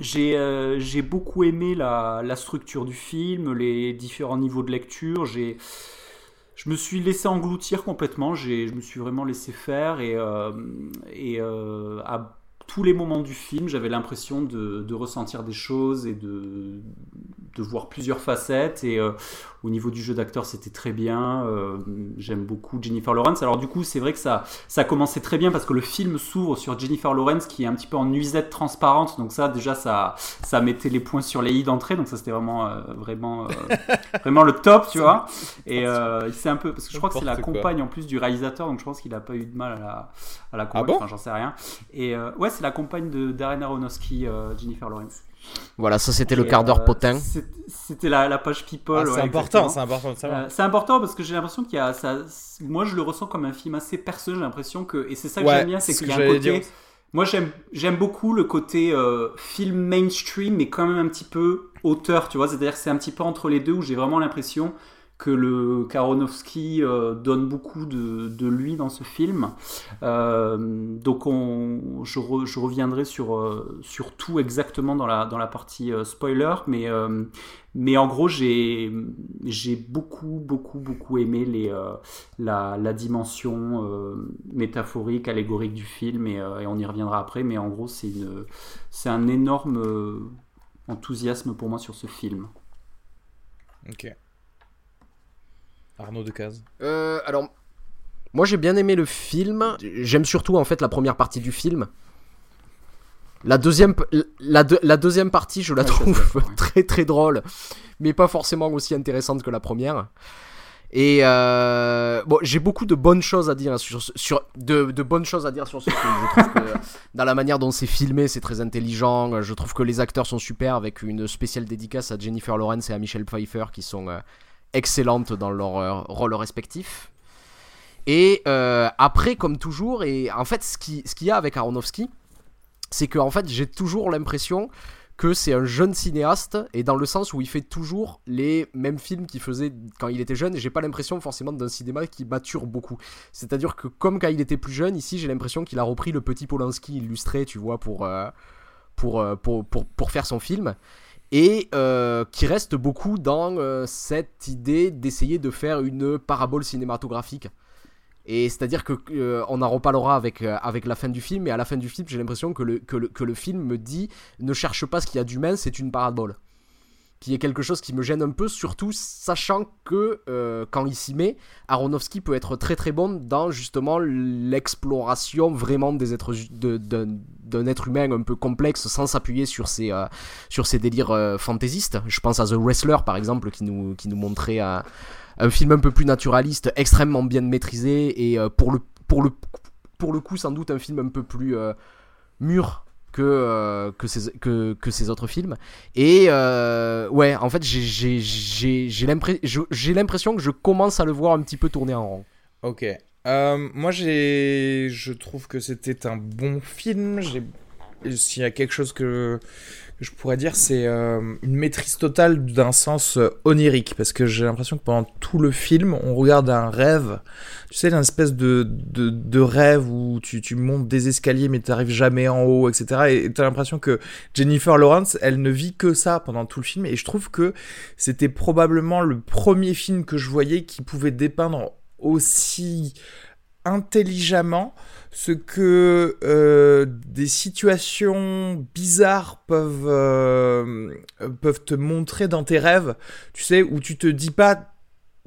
j'ai euh, j'ai beaucoup aimé la, la structure du film, les différents niveaux de lecture. J'ai je me suis laissé engloutir complètement. Je me suis vraiment laissé faire et euh, euh, à tous les moments du film, j'avais l'impression de, ressentir des choses et de, voir plusieurs facettes. Et euh, au niveau du jeu d'acteur, c'était très bien. Euh, J'aime beaucoup Jennifer Lawrence. Alors du coup, c'est vrai que ça, ça a commencé très bien parce que le film s'ouvre sur Jennifer Lawrence qui est un petit peu en nuisette transparente. Donc ça, déjà, ça, ça mettait les points sur les i d'entrée. Donc ça, c'était vraiment, euh, vraiment, euh, vraiment le top, tu vois. Et euh, c'est un peu parce que je crois que c'est la compagne en plus du réalisateur. Donc je pense qu'il a pas eu de mal à la, à la convaincre. bon? Enfin, j'en sais rien. Et ouais, c'est la compagne de Darren Aronofsky, Jennifer Lawrence. Voilà, ça c'était le quart d'heure euh, potin. C'était la, la page People. Ah, ouais, c'est important, c'est important de savoir. Euh, c'est important parce que j'ai l'impression qu'il y a ça. Moi, je le ressens comme un film assez personnel. J'ai l'impression que et c'est ça que Ouais, j'aime bien, c'est c'est ce qu'il y que a un côté. dire. Moi, j'aime j'aime beaucoup le côté euh, film mainstream, mais quand même un petit peu auteur, tu vois. C'est-à-dire que c'est un petit peu entre les deux où j'ai vraiment l'impression que le Karonowski euh, donne beaucoup de, de lui dans ce film. Euh, donc on, je, je reviendrai sur, euh, sur tout exactement dans la, dans la partie spoiler, mais, mais en gros j'ai j'ai beaucoup beaucoup beaucoup aimé les, la, la dimension métaphorique, allégorique du film, et, on y reviendra après, mais en gros c'est un énorme enthousiasme pour moi sur ce film. Ok. Arnaud Decazes. Euh, alors, moi j'ai bien aimé le film. J'aime surtout en fait la première partie du film. La deuxième, la, deux- la deuxième partie, je la trouve ouais. très très drôle, mais pas forcément aussi intéressante que la première. Et euh, bon, j'ai beaucoup de bonnes choses à dire sur, ce- sur de, de bonnes choses à dire sur ce film. Je trouve que dans la manière dont c'est filmé, c'est très intelligent. Je trouve que les acteurs sont super, avec une spéciale dédicace à Jennifer Lawrence et à Michelle Pfeiffer qui sont euh, excellentes dans leurs euh, rôles respectifs. Et euh, après, comme toujours, et en fait, ce qui- ce qu'il y a avec Aronofsky, c'est que en fait, j'ai toujours l'impression que c'est un jeune cinéaste, et dans le sens où il fait toujours les mêmes films qu'il faisait quand il était jeune, et j'ai pas l'impression forcément d'un cinéma qui mature beaucoup. C'est-à-dire que comme quand il était plus jeune, ici, j'ai l'impression qu'il a repris le petit Polanski illustré, tu vois, pour, euh, pour, pour, pour faire son film et euh, qui reste beaucoup dans euh, cette idée d'essayer de faire une parabole cinématographique. Et c'est-à-dire que euh, en reparlera avec, euh, avec la fin du film, et à la fin du film, j'ai l'impression que le, que, le, que le film me dit ne cherche pas ce qu'il y a d'humain, c'est une parabole. Qui est quelque chose qui me gêne un peu, surtout sachant que euh, quand il s'y met, Aronofsky peut être très très bon dans justement l'exploration vraiment des êtres d'un être humain un peu complexe sans s'appuyer sur ses euh, sur ses délires euh, fantaisistes. Je pense à The Wrestler par exemple qui nous qui nous montrait un, un film un peu plus naturaliste, extrêmement bien maîtrisé et pour le pour le pour le coup sans doute un film un peu plus mûr que, euh, que, ces, que, que, ces autres films. Et euh, ouais, en fait, j'ai l'impression que je commence à le voir un petit peu tourner en rond. Ok. Euh, moi, je trouve que c'était un bon film. S'il y a quelque chose que je pourrais dire, c'est euh, une maîtrise totale d'un sens euh, onirique, parce que j'ai l'impression que pendant tout le film, on regarde un rêve, tu sais, une espèce de, de, rêve où tu, tu, montes des escaliers mais tu n'arrives jamais en haut, etc. Et tu as l'impression que Jennifer Lawrence, elle ne vit que ça pendant tout le film, et je trouve que c'était probablement le premier film que je voyais qui pouvait dépeindre aussi intelligemment ce que euh, des situations bizarres peuvent, euh, peuvent te montrer dans tes rêves, tu sais, où tu te dis pas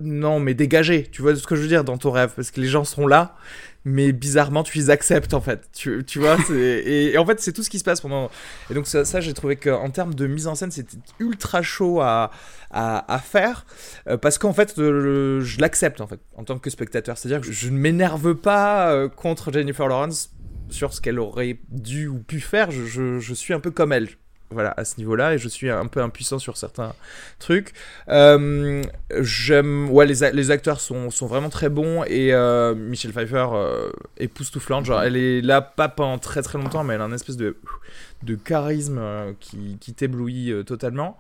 non mais dégagez, tu vois ce que je veux dire dans ton rêve, parce que les gens sont là, mais bizarrement tu les acceptes en fait. Tu, vois et, et, en fait c'est tout ce qui se passe pendant et donc ça, j'ai trouvé qu'en termes de mise en scène c'était ultra chaud à, à, faire euh, parce qu'en fait je l'accepte en fait en tant que spectateur. C'est à dire que je, ne m'énerve pas euh, contre Jennifer Lawrence sur ce qu'elle aurait dû ou pu faire. Je suis un peu comme elle voilà, à ce niveau-là, et je suis un peu impuissant sur certains trucs. Euh, j'aime, ouais, les, les, acteurs sont, sont, vraiment très bons, et euh, Michelle Pfeiffer euh, époustouflante. Genre, elle est là pas pendant très très longtemps, mais elle a un espèce de, de charisme euh, qui, qui t'éblouit totalement.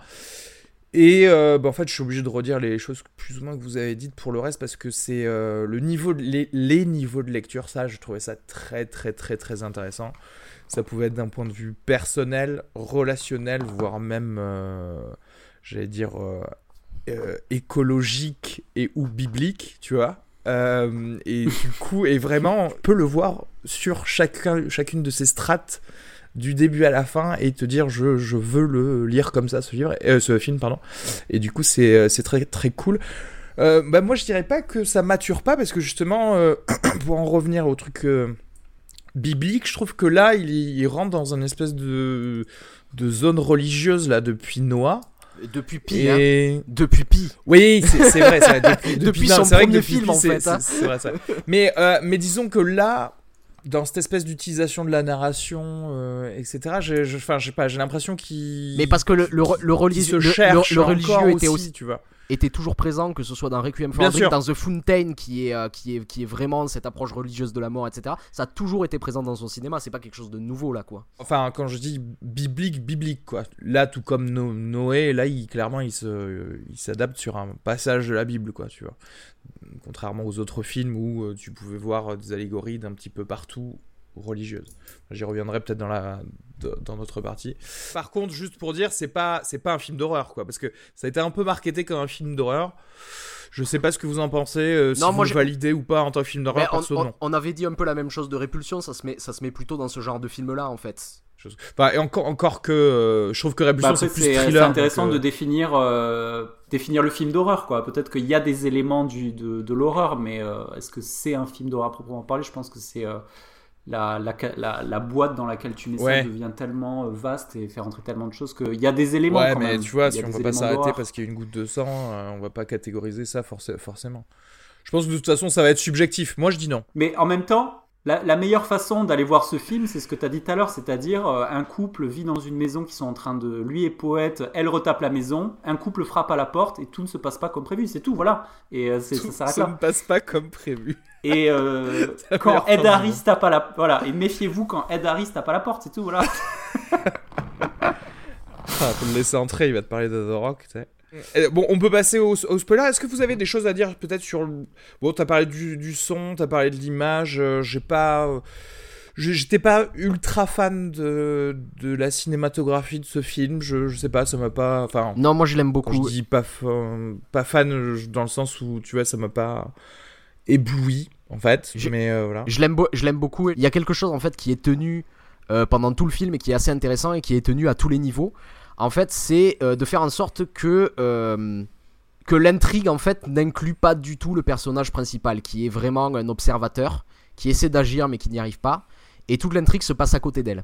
Et bah, en fait, je suis obligé de redire les choses plus ou moins que vous avez dites pour le reste parce que c'est le niveau, les, les, niveaux de lecture, ça, je trouvais ça très très très très intéressant. Ça pouvait être d'un point de vue personnel, relationnel, voire même, euh, j'allais dire, euh, euh, écologique et ou biblique, tu vois. et du coup, et vraiment, on peut le voir sur chacun, chacune de ces strates du début à la fin et te dire je, je veux le lire comme ça ce livre ce film pardon et du coup c'est très très cool bah moi je dirais pas que ça mature pas parce que justement pour en revenir au truc biblique, je trouve que là, il, rentre dans une espèce de, de zone religieuse là depuis Noah. Depuis Pi, et... hein. Depuis Pi. Oui, c'est vrai, depuis, depuis, son premier film en fait. Hein. Vrai. Mais, euh, mais disons que là, dans cette espèce d'utilisation de la narration, euh, etc. J'ai, je, j'ai pas, j'ai l'impression qu'il. Mais parce que le, le, le, religieux, le, religieux était aussi, tu vois était toujours présent, que ce soit dans Requiem for Dream, dans The Fountain, qui est, euh, qui, est, qui est vraiment cette approche religieuse de la mort, etc. Ça a toujours été présent dans son cinéma, c'est pas quelque chose de nouveau là, quoi. Enfin, quand je dis biblique, biblique, quoi. Là, tout comme Noé, là, il, clairement, il, s'adapte sur un passage de la Bible, quoi, tu vois. Contrairement aux autres films où euh, tu pouvais voir des allégories d'un petit peu partout religieuse. J'y reviendrai peut-être dans la dans notre partie. Par contre, juste pour dire, c'est pas c'est pas un film d'horreur quoi, parce que ça a été un peu marketé comme un film d'horreur. Je sais pas ce que vous en pensez, euh, si non, vous validez ou pas en tant que film d'horreur. On, on, avait dit un peu la même chose de Répulsion, ça se met ça se met plutôt dans ce genre de film là en fait. Enfin, et encore, encore que euh, je trouve que Répulsion bah, c'est plus thriller. C'est intéressant de euh, définir, définir le film d'horreur, quoi. Peut-être qu'il y a des éléments du, de, de l'horreur, mais est-ce que c'est un film d'horreur proprement parler? Je pense que c'est la, la, la, boîte dans laquelle tu mets ça devient tellement euh, vaste et fait rentrer tellement de choses qu'il y a des éléments. Ouais, mais tu vois, si on va pas s'arrêter parce qu'il y a une goutte de sang, euh, on va pas catégoriser ça forcément. Je pense que de toute façon, ça va être subjectif. Moi, je dis non. Mais en même temps, la, meilleure façon d'aller voir ce film, c'est ce que tu as dit tout à l'heure, c'est-à-dire euh, un couple vit dans une maison qui sont en train de... Lui est poète, elle retape la maison, un couple frappe à la porte et tout ne se passe pas comme prévu, c'est tout, voilà. Et euh, ça s'arrête là. Ça ne passe pas comme prévu. Et euh, quand Ed Harris tape à la... Voilà, et méfiez-vous quand Ed Harris tape à la porte, c'est tout, voilà. ah, pour me laisser entrer, il va te parler de The Rock, tu sais. Bon, on peut passer au, au spoiler. Est-ce que vous avez des choses à dire peut-être sur... Le... Bon, t'as parlé du, du son, t'as parlé de l'image, euh, j'ai pas... Euh, j'étais pas ultra fan de, de la cinématographie de ce film, je, je sais pas, ça m'a pas... Enfin, non, moi je l'aime beaucoup. Je dis pas, pas fan dans le sens où, tu vois, ça m'a pas ébloui, en fait, mais voilà. Je l'aime beaucoup, il y a quelque chose en fait qui est tenu pendant tout le film et qui est assez intéressant et qui est tenu à tous les niveaux. en fait, c'est euh, de faire en sorte que euh, que l'intrigue en fait n'inclut pas du tout le personnage principal, qui est vraiment un observateur, qui essaie d'agir mais qui n'y arrive pas, et toute l'intrigue se passe à côté d'elle.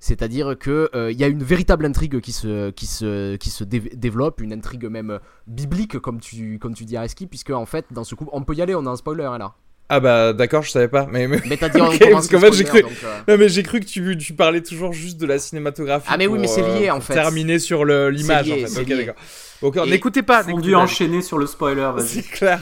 C'est-à-dire que il y a une véritable intrigue qui se, qui se, qui se développe, une intrigue même biblique comme tu, comme tu dis à Reski, puisque en fait dans ce coup, on peut y aller, on a un spoiler là. Ah bah d'accord, je savais pas. Mais, mais... mais t'as dit en parce qu'en fait j'ai cru. Euh. Non mais j'ai cru que tu, tu parlais toujours juste de la cinématographie. Ah mais oui, mais c'est lié euh, en fait. Terminer sur l'image en fait. Ok d'accord. Donc n'écoutez pas. On dû enchaîner sur le spoiler. C'est clair.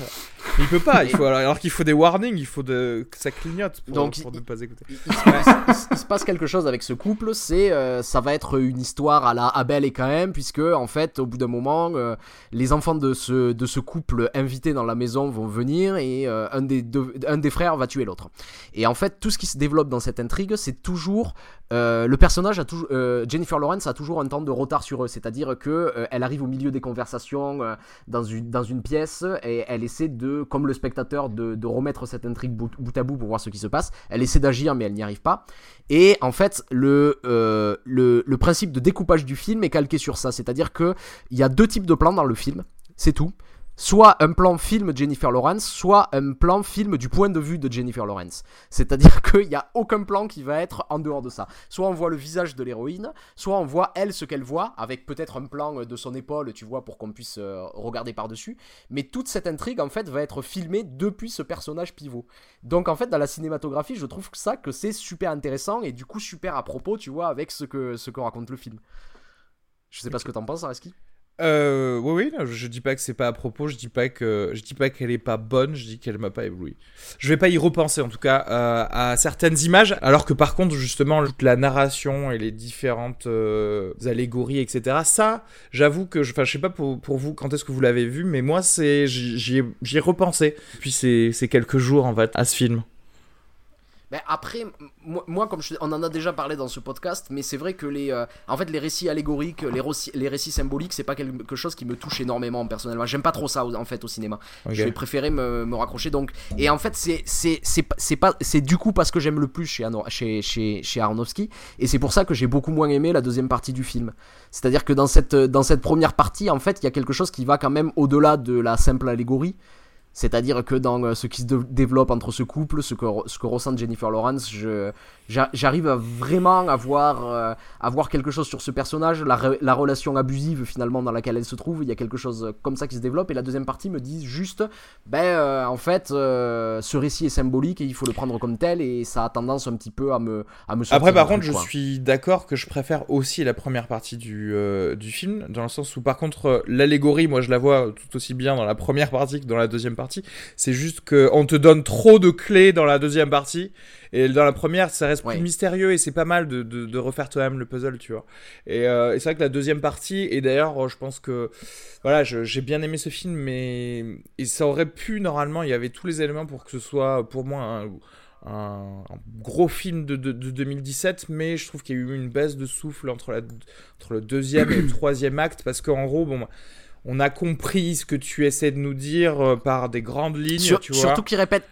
Il peut pas, il faut, alors qu'il faut des warnings, il faut de, que ça clignote pour, Donc, pour ne pas écouter. Il, se passe quelque chose avec ce couple, c'est euh, ça va être une histoire à la Abel et Caïn, puisque en fait, au bout d'un moment, euh, les enfants de ce, de ce couple invité dans la maison vont venir et euh, un, des un des frères va tuer l'autre. Et en fait, tout ce qui se développe dans cette intrigue, c'est toujours le personnage a toujours Jennifer Lawrence a toujours un temps de retard sur eux, c'est-à-dire que elle arrive au milieu des conversations dans une dans une pièce et elle essaie de comme le spectateur, de, remettre cette intrigue bout, à bout pour voir ce qui se passe. Elle essaie d'agir, mais elle n'y arrive pas. Et en fait, le, euh, le, principe de découpage du film est calqué sur ça. C'est-à-dire qu'il y a deux types de plans dans le film. C'est tout soit un plan film Jennifer Lawrence, soit un plan film du point de vue de Jennifer Lawrence. C'est-à-dire qu'il n'y a aucun plan qui va être en dehors de ça. Soit on voit le visage de l'héroïne, soit on voit elle ce qu'elle voit, avec peut-être un plan de son épaule, tu vois, pour qu'on puisse euh, regarder par-dessus. Mais toute cette intrigue, en fait, va être filmée depuis ce personnage pivot. Donc, en fait, dans la cinématographie, je trouve ça que c'est super intéressant et du coup super à propos, tu vois, avec ce que, ce que raconte le film. Je sais pas ce que t'en penses, Areski euh, oui, oui, je dis pas que c'est pas à propos, je dis pas que je dis pas qu'elle est pas bonne, je dis qu'elle m'a pas ébloui. Je vais pas y repenser en tout cas euh, à certaines images, alors que par contre justement la narration et les différentes euh, allégories, etc. Ça, j'avoue que, je, enfin, je sais pas pour, vous quand est-ce que vous l'avez vu, mais moi c'est j'y ai repensé. Puis c'est quelques jours en fait à ce film. Mais après, moi, comme on en a déjà parlé dans ce podcast, mais c'est vrai que les, euh, en fait, les récits allégoriques, les, récits, les récits symboliques, c'est pas quelque chose qui me touche énormément personnellement. J'aime pas trop ça en fait au cinéma. Je vais préférer me, me, raccrocher. Donc, et en fait, c'est c'est pas c'est du coup parce que j'aime le plus chez, chez, chez, chez Aronofsky, et c'est pour ça que j'ai beaucoup moins aimé la deuxième partie du film. C'est-à-dire que dans cette dans cette première partie, en fait, il y a quelque chose qui va quand même au-delà de la simple allégorie. C'est-à-dire que dans euh, ce qui se développe entre ce couple, ce que, ce que ressent Jennifer Lawrence, j'arrive vraiment à voir, euh, à voir quelque chose sur ce personnage, la, la, relation abusive finalement dans laquelle elle se trouve, il y a quelque chose comme ça qui se développe, et la deuxième partie me dit juste, ben euh, en fait, euh, ce récit est symbolique et il faut le prendre comme tel, et ça a tendance un petit peu à me, à me Après, par contre, je suis d'accord que je préfère aussi la première partie du, du film, dans le sens où, par contre, l'allégorie, moi je la vois tout aussi bien dans la première partie que dans la deuxième partie. C'est juste qu'on te donne trop de clés dans la deuxième partie. Et dans la première, ça reste plus mystérieux et c'est pas mal de, de, refaire toi-même le puzzle, tu vois. Et, euh, et c'est vrai que la deuxième partie, et d'ailleurs, je pense que voilà, j'ai bien aimé ce film, mais ça aurait pu normalement, il y avait tous les éléments pour que ce soit pour moi un, un, gros film de, de, 2017, mais je trouve qu'il y a eu une baisse de souffle entre, la, entre le deuxième et le troisième acte parce qu'en gros, bon on a compris ce que tu essaies de nous dire euh, par des grandes lignes. tu vois. Surtout qu'il répète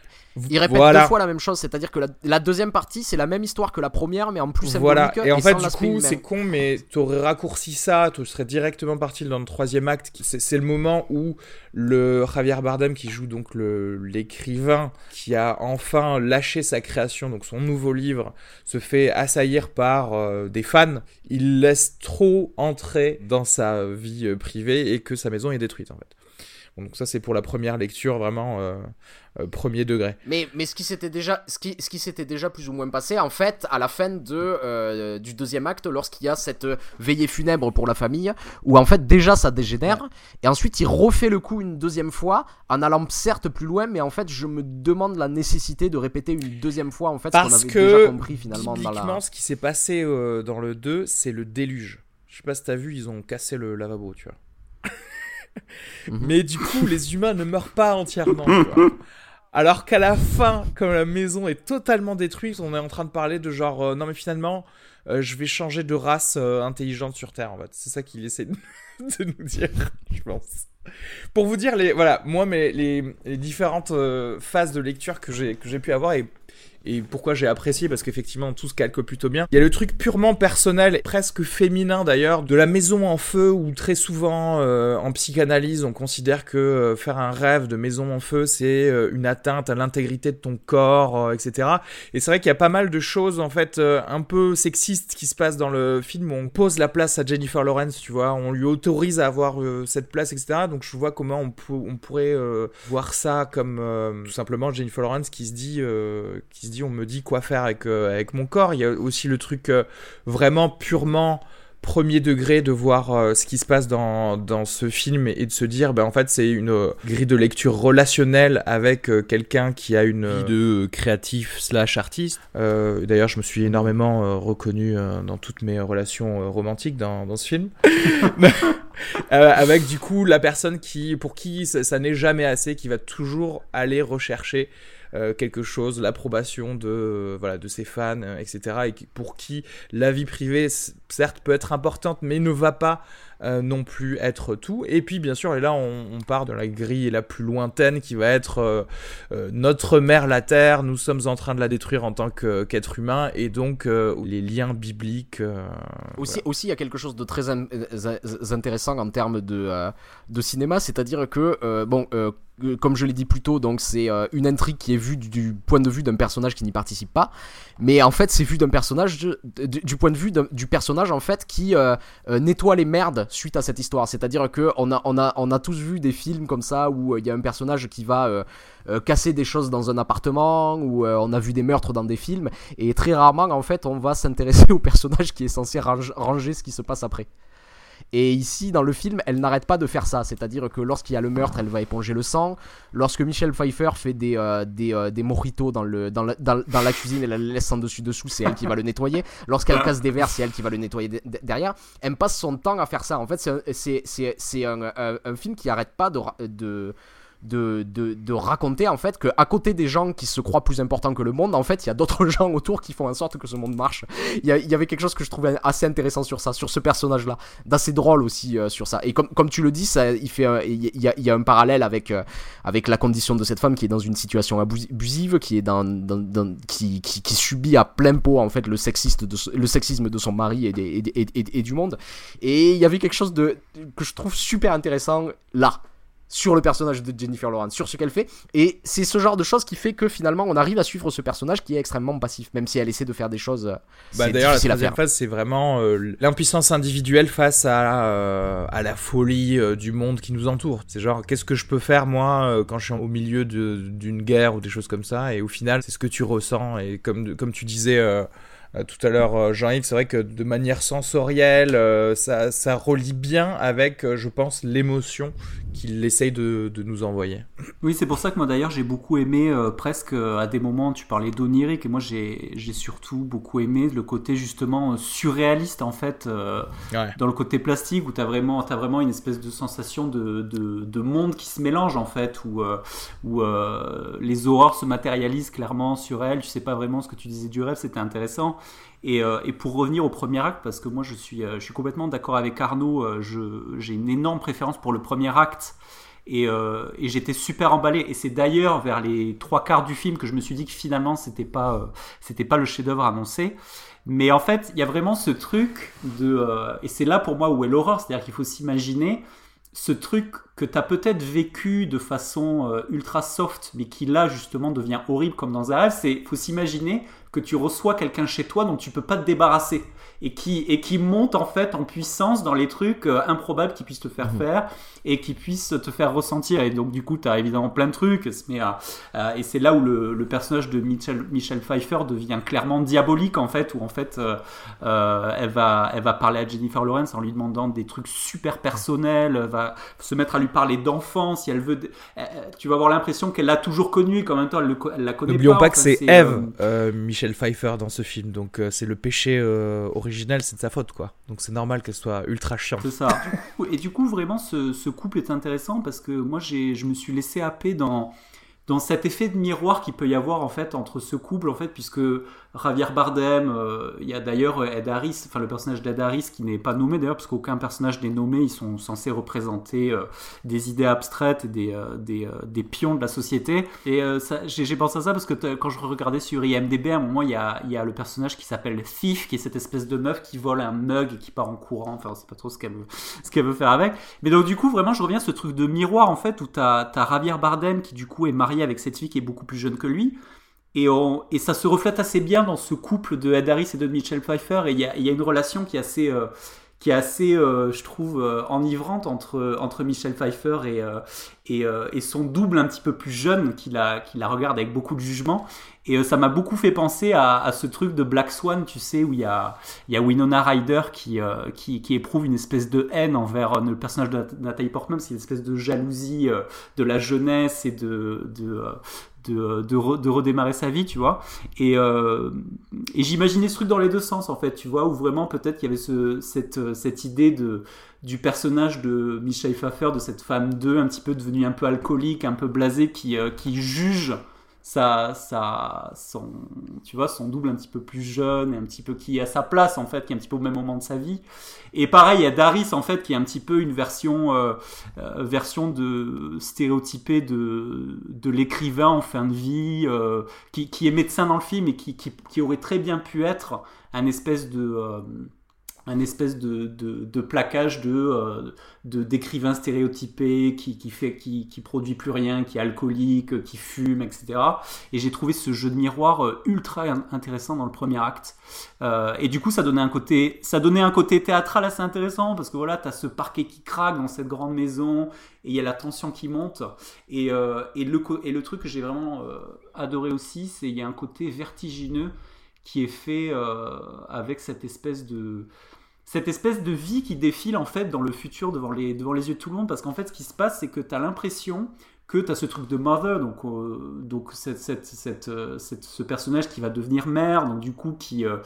il répète deux fois la même chose, c'est-à-dire que la, deuxième partie, c'est la même histoire que la première, mais en plus symbolique. Voilà, et en fait, du coup, c'est con, mais t'aurais raccourci ça, tu serais directement parti dans le troisième acte. C'est le moment où le Javier Bardem, qui joue donc l'écrivain, qui a enfin lâché sa création, donc son nouveau livre, se fait assaillir par euh, des fans. Il laisse trop entrer dans sa vie euh, privée et que sa maison est détruite, en fait. Donc ça c'est pour la première lecture vraiment euh, euh, premier degré. Mais, mais ce qui s'était déjà ce qui, ce qui s'était déjà plus ou moins passé en fait à la fin de euh, du deuxième acte lorsqu'il y a cette veillée funèbre pour la famille où en fait déjà ça dégénère et ensuite il refait le coup une deuxième fois en allant certes plus loin mais en fait je me demande la nécessité de répéter une deuxième fois en fait Parce ce qu'on avait déjà compris finalement dans la... ce qui s'est passé dans le 2 c'est le déluge. Je sais pas si t'as vu ils ont cassé le lavabo tu vois. Mhm. Mais du coup, les humains ne meurent pas entièrement. Alors qu'à la fin, comme la maison est totalement détruite, on est en train de parler de genre, euh, non mais finalement, euh, je vais changer de race euh, intelligente sur Terre, en fait. C'est ça qu'il essaie de, nous dire, je pense. Pour vous dire, les, voilà, moi, mais les, les différentes phases de lecture que j'ai pu avoir, et, et pourquoi j'ai apprécié? Parce qu'effectivement tout se calque plutôt bien. Il y a le truc purement personnel, presque féminin d'ailleurs, de la maison en feu où très souvent euh, en psychanalyse on considère que euh, faire un rêve de maison en feu c'est euh, une atteinte à l'intégrité de ton corps, etc. Et c'est vrai qu'il y a pas mal de choses en fait un peu sexistes qui se passent dans le film où on pose la place à Jennifer Lawrence, tu vois, on lui autorise à avoir cette place, etc. Donc je vois comment on, pourrait voir ça comme tout simplement Jennifer Lawrence qui se dit, qui se dit on me dit quoi faire avec, avec mon corps. Il y a aussi le truc vraiment purement premier degré de voir euh, ce qui se passe dans, dans, ce film et de se dire ben en fait c'est une euh, grille de lecture relationnelle avec euh, quelqu'un qui a une vie de créatif slash artiste d'ailleurs je me suis énormément reconnu dans toutes mes relations romantiques dans, dans, ce film avec du coup la personne qui pour qui ça n'est jamais assez qui va toujours aller rechercher euh, quelque chose, l'approbation de, euh, voilà, de ses fans, euh, etc. Et pour qui la vie privée, certes, peut être importante, mais ne va pas non plus être tout. Et puis bien sûr, et là on, part de la grille la plus lointaine qui va être notre mère la Terre, nous sommes en train de la détruire en tant qu'être humain, et donc les liens bibliques. aussi, aussi, il y a quelque chose de très intéressant en termes de, de cinéma, c'est-à-dire que, bon, comme je l'ai dit plus tôt, donc c'est euh, une intrigue qui est vue du, point de vue d'un personnage qui n'y participe pas, mais en fait c'est vu d'un personnage du, point de vue du personnage en fait qui euh, euh, nettoie les merdes suite à cette histoire. C'est-à-dire que on a, on a, on a tous vu des films comme ça où il y a un personnage qui va casser des choses dans un appartement, où on a vu des meurtres dans des films, et très rarement en fait on va s'intéresser au personnage qui est censé ranger ce qui se passe après. Et ici, dans le film, elle n'arrête pas de faire ça. C'est-à-dire que lorsqu'il y a le meurtre, elle va éponger le sang. Lorsque Michelle Pfeiffer fait des, euh, des, euh, mojitos dans, le, dans, la, cuisine, elle la laisse en dessus-dessous, c'est elle qui va le nettoyer. Lorsqu'elle casse des verres, c'est elle qui va le nettoyer derrière. Elle passe son temps à faire ça. En fait, c'est un, un, un, film qui n'arrête pas de, de de, de, raconter en fait que à côté des gens qui se croient plus importants que le monde, en fait, il y a d'autres gens autour qui font en sorte que ce monde marche. Il y, avait quelque chose que je trouvais assez intéressant sur ça, sur ce personnage-là, d'assez drôle aussi euh, sur ça. Et comme, comme tu le dis, ça, il fait, il, y y a un parallèle avec euh, avec la condition de cette femme qui est dans une situation abusive, qui est dans, dans, qui, qui, subit à plein pot en fait le sexiste le sexisme de son mari et, et, et, et du monde. Et il y avait quelque chose de que je trouve super intéressant là sur le personnage de Jennifer Lawrence, sur ce qu'elle fait. Et c'est ce genre de choses qui fait que finalement on arrive à suivre ce personnage qui est extrêmement passif, même si elle essaie de faire des choses. Euh, bah, D'ailleurs, la troisième phase, c'est vraiment euh, l'impuissance individuelle face à, euh, à la folie du monde qui nous entoure. C'est genre, qu'est-ce que je peux faire moi quand je suis au milieu d'une guerre ou des choses comme ça? Et au final, c'est ce que tu ressens. Et comme, comme tu disais tout à l'heure, euh, Jean-Yves, c'est vrai que de manière sensorielle, euh, ça, ça relie bien avec, je pense, l'émotion qu'il essaye de, de, nous envoyer. Oui, c'est pour ça que moi d'ailleurs j'ai beaucoup aimé presque à des moments, tu parlais d'onirique, et moi j'ai surtout beaucoup aimé le côté justement surréaliste en fait, dans le côté plastique où tu as vraiment, as vraiment une espèce de sensation de, de, de monde qui se mélange en fait, où, où les horreurs se matérialisent clairement sur elle, tu sais pas vraiment ce que tu disais du rêve, c'était intéressant. Euh, et, pour revenir au premier acte, parce que moi je suis, euh, je suis complètement d'accord avec Arnaud, euh, j'ai une énorme préférence pour le premier acte. Et, j'étais super emballé. Et c'est d'ailleurs vers les trois quarts du film que je me suis dit que finalement c'était pas, c'était pas le chef-d'œuvre annoncé. Mais en fait, il y a vraiment ce truc de. et c'est là pour moi où est l'horreur. C'est-à-dire qu'il faut s'imaginer ce truc que tu as peut-être vécu de façon ultra soft, mais qui là justement devient horrible comme dans un rêve, c'est faut s'imaginer que tu reçois quelqu'un chez toi dont tu peux pas te débarrasser et qui, et qui monte en fait en puissance dans les trucs euh, improbables qui puissent te faire mhm. faire et qui puissent te faire ressentir. Et donc, du coup, tu as évidemment plein de trucs. Mais, euh, et c'est là où le, le, personnage de Michel, Michel Pfeiffer devient clairement diabolique, en fait, où en fait, euh, elle, va, elle va parler à Jennifer Lawrence en lui demandant des trucs super personnels, elle va se mettre à lui parler d'enfance, si elle veut. tu vas avoir l'impression qu'elle l'a toujours connu et qu'en même temps, elle, elle la connaît N'oublions pas, que c'est Eve, Michel Pfeiffer, dans ce film. Donc, c'est le péché original, c'est de sa faute, quoi. Donc c'est normal qu'elle soit ultra chiante. C'est ça. et du coup, vraiment, ce, couple est intéressant parce que moi, je me suis laissé happer dans dans cet effet de miroir qu'il peut y avoir en fait entre ce couple en fait puisque Javier Bardem euh, il y a d'ailleurs Ed Harris enfin le personnage d'Ed Harris qui n'est pas nommé d'ailleurs parce qu'aucun personnage n'est nommé ils sont censés représenter euh, des idées abstraites des, euh, des, pions de la société. Et j'ai pensé à ça parce que quand je regardais sur IMDb à un moment il y a, il y a le personnage qui s'appelle Thief qui est cette espèce de meuf qui vole un mug et qui part en courant. Enfin c'est pas trop ce qu'elle veut, veut faire avec. Mais donc du coup vraiment je reviens à ce truc de miroir en fait où t'as as Javier Bardem qui du coup est marié avec cette fille qui est beaucoup plus jeune que lui. Et, ça se reflète assez bien dans ce couple de Ed Harris et de Michelle Pfeiffer. Et il y a, une relation qui est assez, euh, qui est assez euh, je trouve, euh, enivrante entre, entre Michelle Pfeiffer et, son double un petit peu plus jeune qui la, regarde avec beaucoup de jugement. Et ça m'a beaucoup fait penser à, ce truc de Black Swan, tu sais, où il y a, Winona Ryder qui, éprouve une espèce de haine envers le personnage de Nathalie Portman, c'est une espèce de jalousie de la jeunesse et de, de, de, redémarrer sa vie, tu vois. Et, euh, et j'imaginais ce truc dans les deux sens, en fait, tu vois, où vraiment peut-être qu'il y avait ce, cette, cette idée de, du personnage de Michel Pfeiffer, de cette femme 2, un petit peu devenue un peu alcoolique, un peu blasée, qui, euh, qui juge ça, ça, son, tu vois, son double un petit peu plus jeune et un petit peu qui est à sa place en fait, qui est un petit peu au même moment de sa vie. Et pareil, il y a Daris en fait qui est un petit peu une version, euh, euh, version de stéréotypée de, de l'écrivain en fin de vie, euh, qui, qui, est médecin dans le film et qui, qui, qui, aurait très bien pu être un espèce de un espèce de, de, de plaquage de euh, d'écrivain stéréotypé qui, qui fait qui, qui, produit plus rien qui est alcoolique qui fume etc et j'ai trouvé ce jeu de miroir euh, ultra intéressant dans le premier acte. Euh, et du coup ça donnait un côté ça donnait un côté théâtral assez intéressant parce que voilà tu as ce parquet qui craque dans cette grande maison et il y a la tension qui monte. Et, euh, et, le, et le truc que j'ai vraiment euh, adoré aussi c'est il y a un côté vertigineux qui est fait avec cette espèce de cette espèce de vie qui défile en fait dans le futur devant les, devant les yeux de tout le monde parce qu'en fait ce qui se passe c'est que tu as l'impression que tu as ce truc de mother, donc, euh, donc cette, cette, euh, cette, ce personnage qui va devenir mère, donc du coup qui, euh,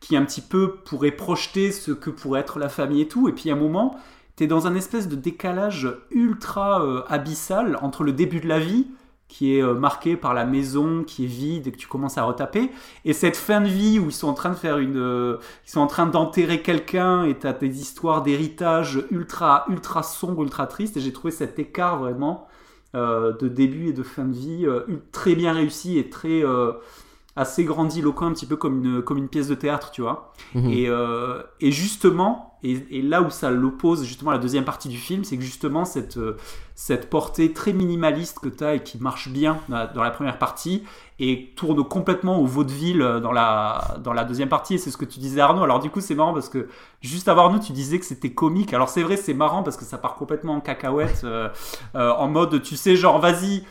qui un petit peu pourrait projeter ce que pourrait être la famille et tout, et puis à un moment, tu es dans un espèce de décalage ultra abyssal entre le début de la vie qui est euh, marqué par la maison qui est vide et que tu commences à retaper. Et cette fin de vie où ils sont en train de faire une, euh, ils sont en train d'enterrer quelqu'un et t'as des histoires d'héritage ultra, ultra sombres, ultra tristes. Et j'ai trouvé cet écart vraiment euh, de début et de fin de vie très bien réussi et très assez grandiloquent, un petit peu comme une, comme une pièce de théâtre, tu vois. Mhm. Et, et, justement, et, là où ça l'oppose justement à la deuxième partie du film, c'est que justement cette, euh, cette portée très minimaliste que tu as et qui marche bien dans la, première partie et tourne complètement au vaudeville dans la, dans la deuxième partie. Et c'est ce que tu disais Arnaud. Alors du coup, c'est marrant parce que juste avant Arnaud, tu disais que c'était comique. Alors c'est vrai, c'est marrant parce que ça part complètement en cacahuète, euh, en mode, tu sais, genre, vas-y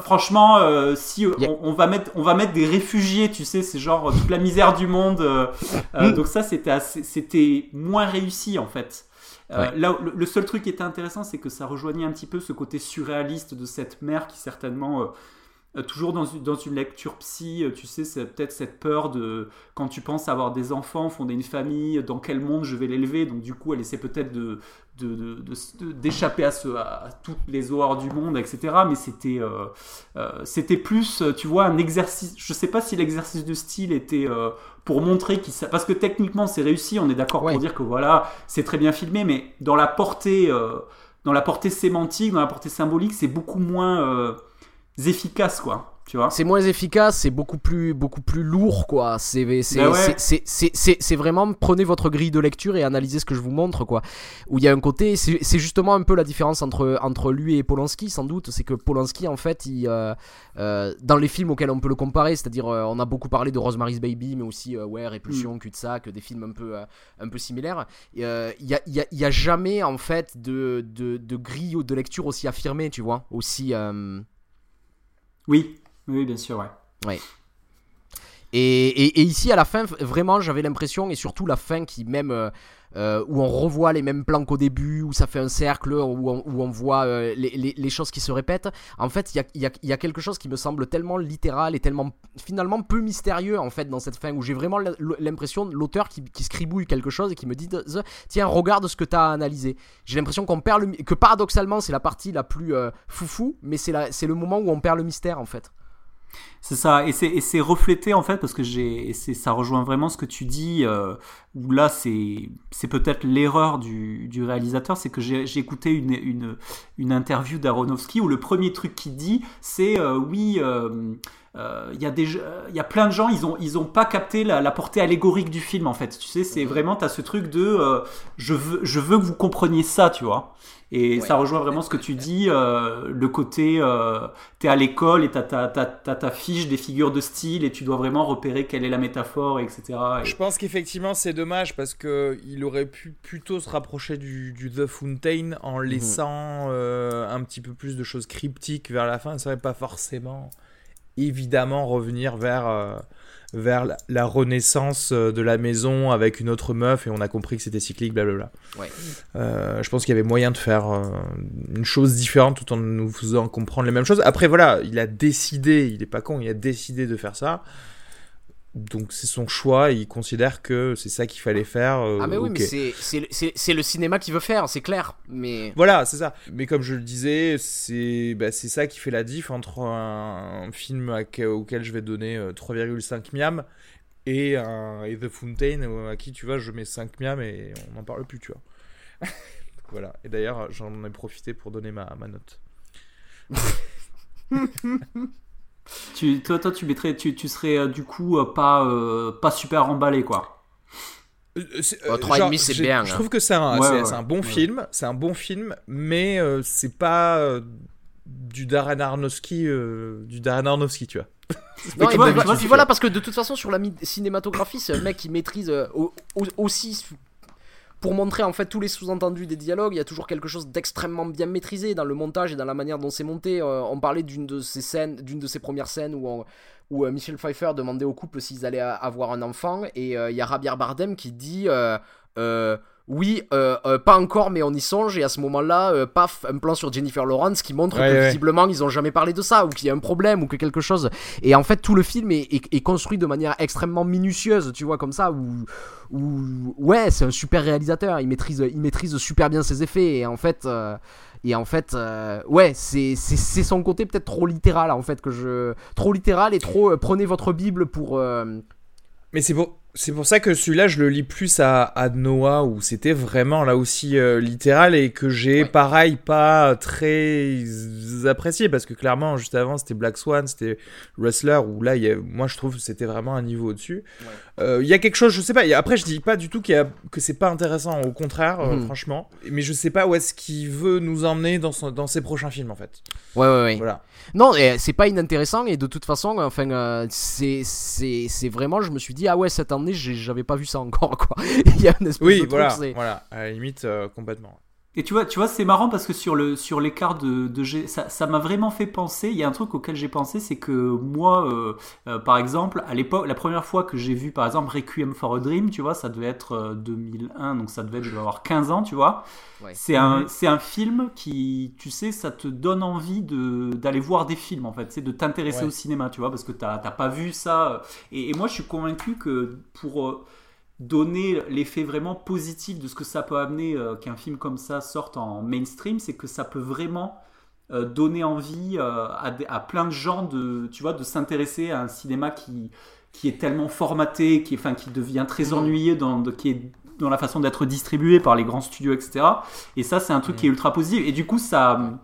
franchement, euh, si on, va mettre, on va mettre des réfugiés, tu sais, c'est genre toute la misère du monde. Euh, euh, mm. Donc ça, c'était c'était moins réussi en fait. Là, le, seul truc qui était intéressant, c'est que ça rejoignait un petit peu ce côté surréaliste de cette mère qui certainement toujours dans une, dans une lecture psy, tu sais, c'est peut-être cette peur de quand tu penses avoir des enfants, fonder une famille, dans quel monde je vais l'élever? Donc du coup, elle essaie peut-être de, d'échapper à, ce, à toutes les horreurs du monde, etc. Mais c'était euh, euh, c'était plus, tu vois, un exercice. Je sais pas si l'exercice de style était euh, pour montrer qu'il parce que techniquement c'est réussi. On est d'accord pour dire que voilà, c'est très bien filmé, mais dans la portée, dans la portée sémantique, dans la portée symbolique, c'est beaucoup moins efficace, quoi. C'est moins efficace, c'est beaucoup plus, beaucoup plus lourd, quoi. C'est c'est vraiment prenez votre grille de lecture et analysez ce que je vous montre, quoi. Où il y a un côté, c'est justement un peu la différence entre, entre lui et Polanski, sans doute. C'est que Polanski, en fait, il, euh, euh, dans les films auxquels on peut le comparer, c'est-à-dire, euh, on a beaucoup parlé de Rosemary's Baby, mais aussi, ouais, Répulsion, mm. Cul-de-sac, des films un peu, un peu similaires. Il n'y a, y a, y a, jamais, en fait, de, de, de grille de lecture aussi affirmée, tu vois. Aussi. Oui, oui, bien sûr, ouais. Ouais. Et, et, et, ici, à la fin, vraiment, j'avais l'impression, et surtout la fin qui même... Euh, euh, où on revoit les mêmes plans qu'au début, où ça fait un cercle, où on, voit euh, les, choses qui se répètent. En fait, il y a, quelque chose qui me semble tellement littéral et tellement finalement peu mystérieux en fait dans cette fin, où j'ai vraiment l'impression de l'auteur qui, scribouille quelque chose et qui me dit Tiens, regarde ce que tu as analysé. J'ai l'impression qu'on perd le. que paradoxalement, c'est la partie la plus euh, foufou, mais c'est le moment où on perd le mystère en fait. C'est ça, et c'est reflété en fait, parce que j'ai, ça rejoint vraiment ce que tu dis, euh, où là c'est peut-être l'erreur du, réalisateur, c'est que j'ai écouté une, une, interview d'Aronofsky où le premier truc qu'il dit, c'est euh, oui, euh, il y, a des, y a plein de gens, ils ont, ils ont pas capté la, la portée allégorique du film en fait. Tu sais, c'est vraiment, tu as ce truc de je, veux, je veux que vous compreniez ça, tu vois. Et ça rejoint vraiment ce que tu dis, euh, le côté, euh, tu es à l'école et tu as, ta fiche des figures de style et tu dois vraiment repérer quelle est la métaphore, etc. Je pense qu'effectivement c'est dommage parce qu'il aurait pu plutôt se rapprocher du, du The Fountain en mhm. laissant euh, un petit peu plus de choses cryptiques vers la fin. Ça serait pas forcément, évidemment, revenir vers euh, vers la, renaissance euh, de la maison avec une autre meuf et on a compris que c'était cyclique, blablabla. Ouais. Euh, je pense qu'il y avait moyen de faire euh, une chose différente tout en nous faisant comprendre les mêmes choses. Après, voilà, il a décidé, il est pas con, il a décidé de faire ça donc c'est son choix, il considère que c'est ça qu'il fallait faire. Euh, ah mais oui, mais c'est le cinéma qui veut faire, c'est clair. Mais voilà, c'est ça. Mais comme je le disais, c'est bah, ça qui fait la diff entre un, film auquel je vais donner 3,5 euh, miam et, un, The Fountain à qui tu vois je mets 5 miam et on n'en parle plus, tu vois. voilà. Et d'ailleurs, j'en ai profité pour donner ma, ma note. Tu, toi, toi, tu mettrais, tu, tu serais euh, du coup euh, pas, euh, pas super emballé, quoi. Euh, 3,5 c'est bien. Je trouve que c'est un, un, bon film, c'est un bon film, mais c'est pas du Darren Aronofsky, du Darren Aronofsky, tu vois. Non, et vois, puis voilà, parce que de toute façon, sur la cinématographie, c'est un mec qui maîtrise aussi pour montrer en fait tous les sous-entendus des dialogues, il y a toujours quelque chose d'extrêmement bien maîtrisé dans le montage et dans la manière dont c'est monté. Euh, on parlait d'une de ces scènes, d'une de ces premières scènes où, euh, Michel Pfeiffer demandait au couple s'ils allaient avoir un enfant et euh, il y a Javier Bardem qui dit oui, euh, euh, pas encore, mais on y songe. Et à ce moment-là, euh, paf, un plan sur Jennifer Lawrence qui montre que visiblement ils ont jamais parlé de ça, ou qu'il y a un problème, ou que quelque chose. Et en fait, tout le film est, est, construit de manière extrêmement minutieuse, tu vois, comme ça, où, où ouais, c'est un super réalisateur. Il maîtrise, il maîtrise super bien ses effets. Et en fait. Et en fait, ouais, c'est son côté peut-être trop littéral, en fait, que je. Trop littéral et trop. prenez votre Bible pour. Mais c'est pour, c'est pour ça que celui-là, je le lis plus à, à Noah, où c'était vraiment là aussi euh, littéral et que j'ai, pareil, pas très apprécié parce que clairement, juste avant, c'était Black Swan, c'était Wrestler, où là, y a, moi, je trouve que c'était vraiment un niveau au-dessus. Euh, il y a quelque chose, je sais pas, après, je dis pas du tout qu'il y a, que c'est pas intéressant, au contraire, euh, mhm. franchement, mais je sais pas où est-ce qu'il veut nous emmener dans, son, dans ses prochains films, en fait. Ouais, ouais, ouais. Voilà. Non, c'est pas inintéressant et de toute façon, enfin, c'est vraiment, je me suis dit, ah ouais, cette j'avais pas vu ça encore, quoi. Il y a une espèce oui, de voilà, voilà, à la limite, euh, complètement. Et tu vois, tu vois c'est marrant parce que sur le sur l'écart de, de ça m'a vraiment fait penser. Il y a un truc auquel j'ai pensé, c'est que moi, euh, euh, par exemple, à l'époque, la première fois que j'ai vu, par exemple, Requiem for a Dream, tu vois, ça devait être 2001, donc ça devait être, je devais avoir 15 ans, tu vois. C'est un, mhm. c'est un film qui, tu sais, ça te donne envie de, d'aller voir des films, en fait. C'est de t'intéresser au cinéma, tu vois, parce que t'as, t'as pas vu ça. Et, et, moi, je suis convaincu que pour donner l'effet vraiment positif de ce que ça peut amener euh, qu'un film comme ça sorte en mainstream, c'est que ça peut vraiment euh, donner envie euh, à, plein de gens de, tu vois, de s'intéresser à un cinéma qui, qui est tellement formaté, qui, enfin, qui devient très mmh. ennuyé, dans, qui est dans la façon d'être distribué par les grands studios, etc. Et ça, c'est un truc qui est mmh. ultra positif. Et du coup, ça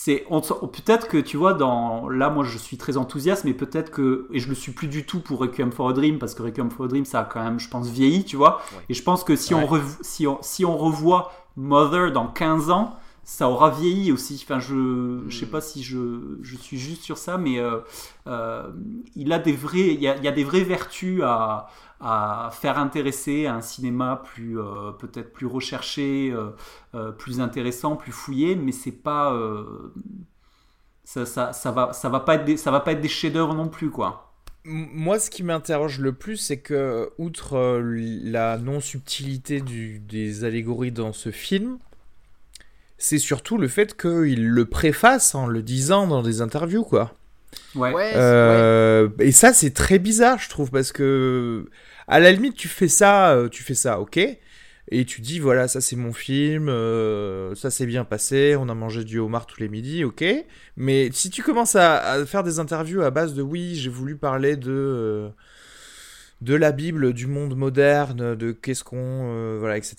c'est peut-être que tu vois dans là moi je suis très enthousiaste mais peut-être que et je le suis plus du tout pour Requiem for a Dream parce que Requiem for a Dream ça a quand même je pense vieilli tu vois. Et je pense que si on si on si on revoit Mother dans 15 ans ça aura vieilli aussi enfin je je sais hmm. pas si je, je suis juste sur ça mais euh, euh, il a des vrais il y a, il y a des vraies vertus à à faire intéresser à un cinéma plus euh, peut-être plus recherché, plus intéressant, plus fouillé, mais c'est pas ça, ça, ça, va ça va pas être des, ça va pas être des chefs-d'œuvre non plus quoi. moi, ce qui m'interroge le plus, c'est que, outre la non-subtilité des allégories dans ce film, c'est surtout le fait qu'il le préface en le disant dans des interviews, quoi. Ouais. Ouais, c'est- Euh, Et ça, c'est très bizarre, je trouve, parce que à la limite, tu fais ça, euh, tu fais ça, ok, et tu dis voilà, ça c'est mon film, euh, ça s'est bien passé, on a mangé du homard tous les midis, ok. Mais si tu commences à, à faire des interviews à base de oui, j'ai voulu parler de euh, de la Bible, du monde moderne, de qu'est-ce qu'on, euh, voilà, etc.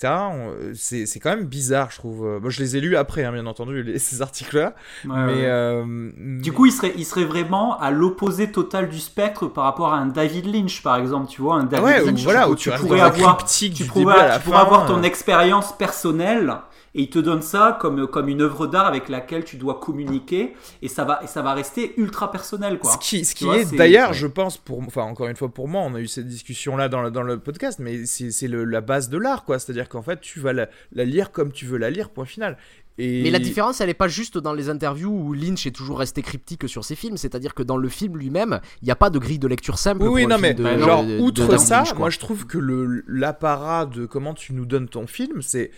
C'est quand même bizarre, je trouve. Moi, je les ai lus après, hein, bien entendu, les- ces articles-là. Ouais, mais ouais. euh, Du coup, il serait, il serait vraiment à l'opposé total du spectre par rapport à un David Lynch, par exemple. Tu vois, un David ouais, ou Lynch, voilà, où tu, pourrais avoir, tu pourrais, tu pourrais avoir ton euh. expérience personnelle et il te donne ça comme, comme une œuvre d'art avec laquelle tu dois communiquer et ça va, et ça va rester ultra personnel, quoi. Ce qui, ce qui vois, est d'ailleurs, je pense, pour, enfin encore une fois pour moi, on a eu cette discussion là dans le, dans le podcast, mais c'est la base de l'art, quoi. C'est-à-dire qu'en fait, tu vas la, la lire comme tu veux la lire, point final. Et... Mais la différence, elle est pas juste dans les interviews où Lynch est toujours resté cryptique sur ses films, c'est-à-dire que dans le film lui-même, il n'y a pas de grille de lecture simple. Oui, pour un non, film mais de- bah, genre, de- de outre ça, Lynch, moi je trouve que le l'apparat de comment tu nous donnes ton film, c'est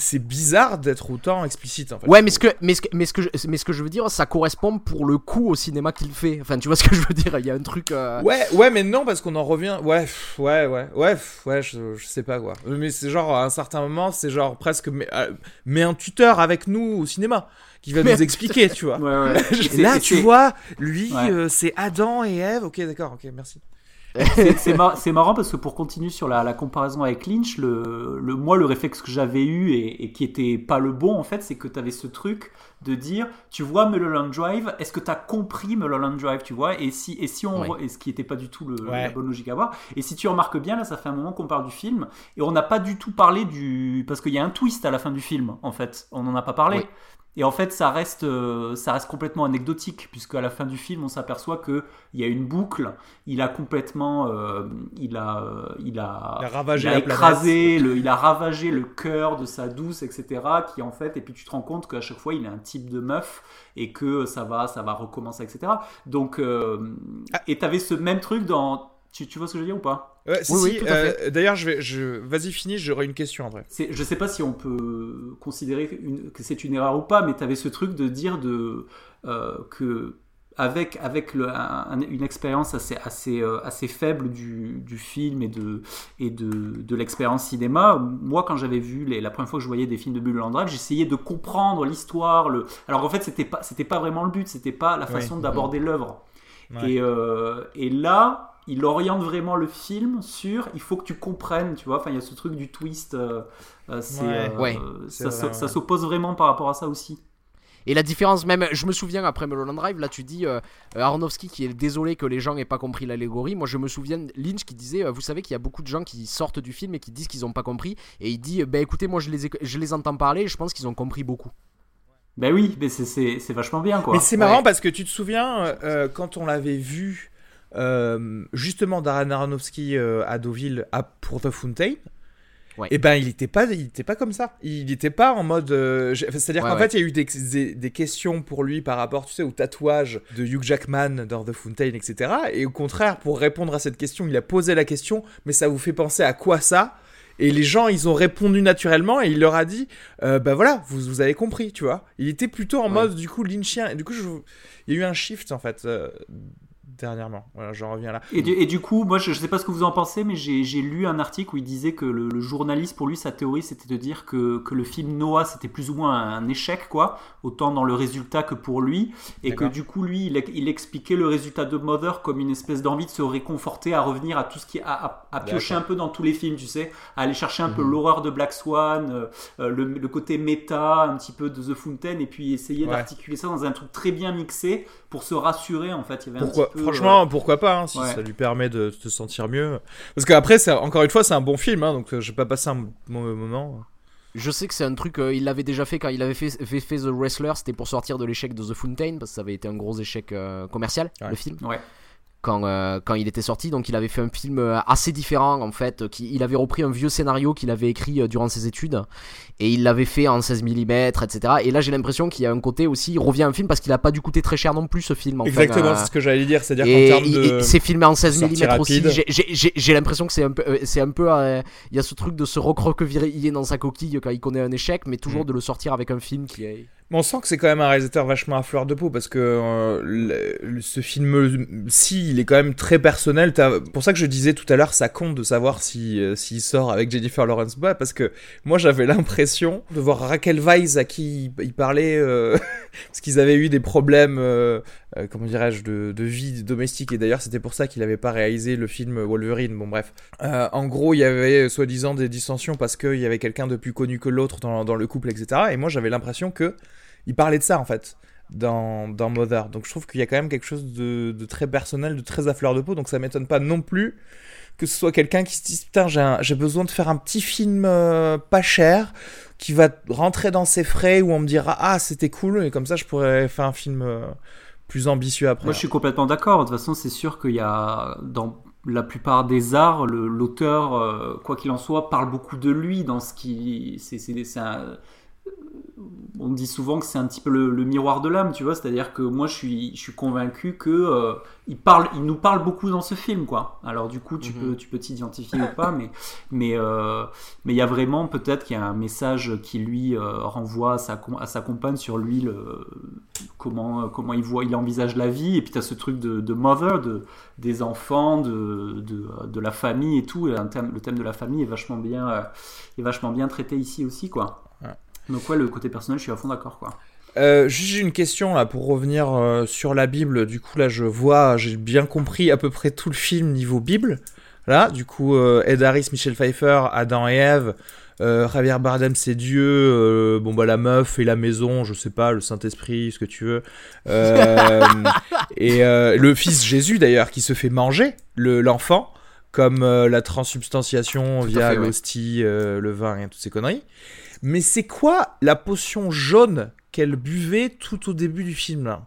c'est bizarre d'être autant explicite en fait. Ouais, mais ce que, mais ce que, mais ce que, je, mais ce que je veux dire, ça correspond pour le coup au cinéma qu'il fait. Enfin, tu vois ce que je veux dire Il y a un truc. euh, Ouais, ouais, mais non, parce qu'on en revient. Ouais, pff, ouais, ouais, ouais, pff, ouais, je, je sais pas quoi. Mais c'est genre, à un certain moment, c'est genre presque. Mais, euh, mais un tuteur avec nous au cinéma qui va nous expliquer, tu vois. Ouais, ouais. Et là, tu vois, lui, Ouais. euh, c'est Adam et Ève. Ok, d'accord, ok, merci. C'est c'est mar- c'est marrant parce que pour continuer sur la, la comparaison avec Lynch, le, le, moi, le réflexe que j'avais eu et, et qui était pas le bon, en fait, c'est que tu avais ce truc de dire, tu vois Mulholland Drive, est-ce que tu as compris Mulholland Drive, tu vois? Et si, et si on, Ouais. et ce qui était pas du tout le, Ouais. la bonne logique à avoir. Et si tu remarques bien, là, ça fait un moment qu'on parle du film et on n'a pas du tout parlé du, parce qu'il y a un twist à la fin du film, en fait, on n'en a pas parlé. Et en fait, ça reste, euh, ça reste complètement anecdotique, puisque à la fin du film, on s'aperçoit que il y a une boucle. Il a complètement, euh, il a, euh, il a, Il a ravagé il a la écrasé, le, il a ravagé le cœur de sa douce, etc. Qui en fait, et puis tu te rends compte qu'à chaque fois, il est un type de meuf et que ça va, ça va recommencer, etc. Donc, euh, Ah. et t'avais ce même truc dans, tu, tu vois ce que je veux dire ou pas? Ouais, si, Oui, si, euh, D'ailleurs, je vais, je... vas-y, finis, j'aurai une question après. C'est- je sais pas si on peut considérer une- que c'est une erreur ou pas, mais tu avais ce truc de dire de, euh, que avec, avec le- un- une expérience assez, assez, euh, assez faible du, du film et de, et de, de l'expérience cinéma, moi quand j'avais vu les, la première fois que je voyais des films de Mulholland Drive, j'essayais de comprendre l'histoire. Le... Alors en fait, c'était pas, c'était pas vraiment le but, c'était pas la façon Oui. d'aborder l'œuvre. Ouais. Et, euh, et là, il oriente vraiment le film sur il faut que tu comprennes, tu vois. Enfin, il y a ce truc du twist. euh, euh, c'est, Ouais. euh, Ouais. C'est ça, vrai, ça- ouais. ça s'oppose vraiment par rapport à ça aussi. Et la différence, même, je me souviens après Mulholland Drive, là tu dis euh, euh, Aronofsky qui est désolé que les gens aient pas compris l'allégorie. Moi je me souviens Lynch qui disait euh, Vous savez qu'il y a beaucoup de gens qui sortent du film et qui disent qu'ils ont pas compris. Et il dit Bah écoutez, moi je les, je les entends parler et je pense qu'ils ont compris beaucoup. Ben oui, mais c'est- c'est c'est vachement bien, quoi. Mais c'est marrant Ouais. parce que tu te souviens, euh, euh, quand on l'avait vu, euh, justement, Darren Aronofsky euh, à Deauville à, pour The Fountain, Ouais. et ben il était pas, il était pas comme ça. Il était pas en mode. euh, C'est-à-dire Ouais, qu'en ouais. fait, il y a eu des, des, des questions pour lui par rapport, tu sais, au tatouage de Hugh Jackman dans The Fountain, etc. Et au contraire, pour répondre à cette question, il a posé la question, mais ça vous fait penser à quoi ça? Et les gens, ils ont répondu naturellement et il leur a dit, euh, bah voilà, vous, vous avez compris, tu vois. Il était plutôt en mode, du coup, lynchien. Et du coup, je... il y a eu un shift, en fait, euh, dernièrement. Voilà, j'en reviens là. Et du, et du coup, moi, je, je sais pas ce que vous en pensez, mais j'ai lu un article où il disait que le, le journaliste, pour lui, sa théorie, c'était de dire que, que le film Noah, c'était plus ou moins un échec, quoi, autant dans le résultat que pour lui, et que du coup, lui, il, il expliquait le résultat de Mother comme une espèce d'envie de se réconforter, à revenir à tout ce qui, à, à, à piocher un peu dans tous les films, tu sais, à aller chercher un peu Mhm. l'horreur de Black Swan, euh, euh, le, le côté méta, un petit peu de The Fountain, et puis essayer Ouais. d'articuler ça dans un truc très bien mixé pour se rassurer, en fait. Il y avait un petit peu, franchement, pourquoi pas, hein, si ouais. ça lui permet de te sentir mieux. Parce qu'après, c'est- encore une fois, c'est un bon film, hein, donc euh, je vais pas passer un mauvais moment. Je sais que c'est un truc, euh, il l'avait déjà fait quand il avait fait, fait, fait The Wrestler, c'était pour sortir de l'échec de The Fountain, parce que ça avait été un gros échec euh, commercial, Ouais. le film. Ouais. Quand, euh, quand il était sorti. Donc il avait fait un film euh, assez différent en fait. Qui, il avait repris un vieux scénario qu'il avait écrit euh, durant ses études et il l'avait fait en 16 mm, etc. Et là j'ai l'impression qu'il y a un côté aussi, il revient un film parce qu'il a pas dû coûter très cher non plus ce film. Exactement, c'est ce que j'allais dire. C'est-à-dire qu'en termes de. C'est filmé en 16 mm aussi. J'ai l'impression que c'est un peu. C'est un peu il y a ce truc de se recroqueviller dans sa coquille quand il connaît un échec, mais toujours mm. de le sortir avec un film qui est on sent que c'est quand même un réalisateur vachement à fleur de peau parce que euh, ce film, si il est quand même très personnel. Pour ça que je disais tout à l'heure, ça compte de savoir si euh, s'il sort avec Jennifer Lawrence ou pas, parce que moi j'avais l'impression de voir Raquel Weisz à qui il parlait euh, parce qu'ils avaient eu des problèmes, comment dirais-je, de, vie domestique et d'ailleurs c'était pour ça qu'il n'avait pas réalisé le film Wolverine. Bon bref, en gros il y avait soi-disant des dissensions parce qu'il y avait quelqu'un de plus connu que l'autre dans le couple, etc. Et moi j'avais l'impression que il parlait de ça en fait dans, dans Mother. Donc je trouve qu'il y a quand même quelque chose de, très personnel, de très à fleur de peau. Donc ça m'étonne pas non plus que ce soit quelqu'un qui se dise putain j'ai besoin de faire un petit film euh, pas cher qui va rentrer dans ses frais où on me dira ah c'était cool et comme ça je pourrais faire un film euh, plus ambitieux après. Moi je suis complètement d'accord. De toute façon c'est sûr qu'il y a dans la plupart des arts, l'auteur, euh, quoi qu'il en soit, parle beaucoup de lui dans ce qui. C'est un on dit souvent que c'est un petit peu le, miroir de l'âme, tu vois. C'est-à-dire que moi, je suis, je suis convaincu que euh, il parle, il nous parle beaucoup dans ce film, quoi. Alors du coup, tu mhm. peux, tu peux t'identifier ou pas, mais, mais, euh, mais il y a vraiment peut-être qu'il y a un message qui lui euh, renvoie à sa, à sa compagne sur lui, le, comment, comment il voit, il envisage la vie. Et puis tu as ce truc de, de mother, de, des enfants, de, de, de, la famille et tout. Et thème, le thème de la famille est vachement bien, est vachement bien traité ici aussi, quoi. Donc ouais, le côté personnel, je suis à fond d'accord, quoi. Euh, juste une question là pour revenir euh, sur la Bible. Du coup là je vois, j'ai bien compris à peu près tout le film niveau Bible. Là, du coup euh, Ed Harris, Michel Pfeiffer, Adam et Ève, Javier Bardem c'est Dieu, bon bah la meuf et la maison, je sais pas, le Saint Esprit, ce que tu veux. et le fils Jésus d'ailleurs qui se fait manger, l'enfant, comme la transubstantiation via l'hostie, le vin et toutes ces conneries. Mais c'est quoi la potion jaune qu'elle buvait tout au début du film là?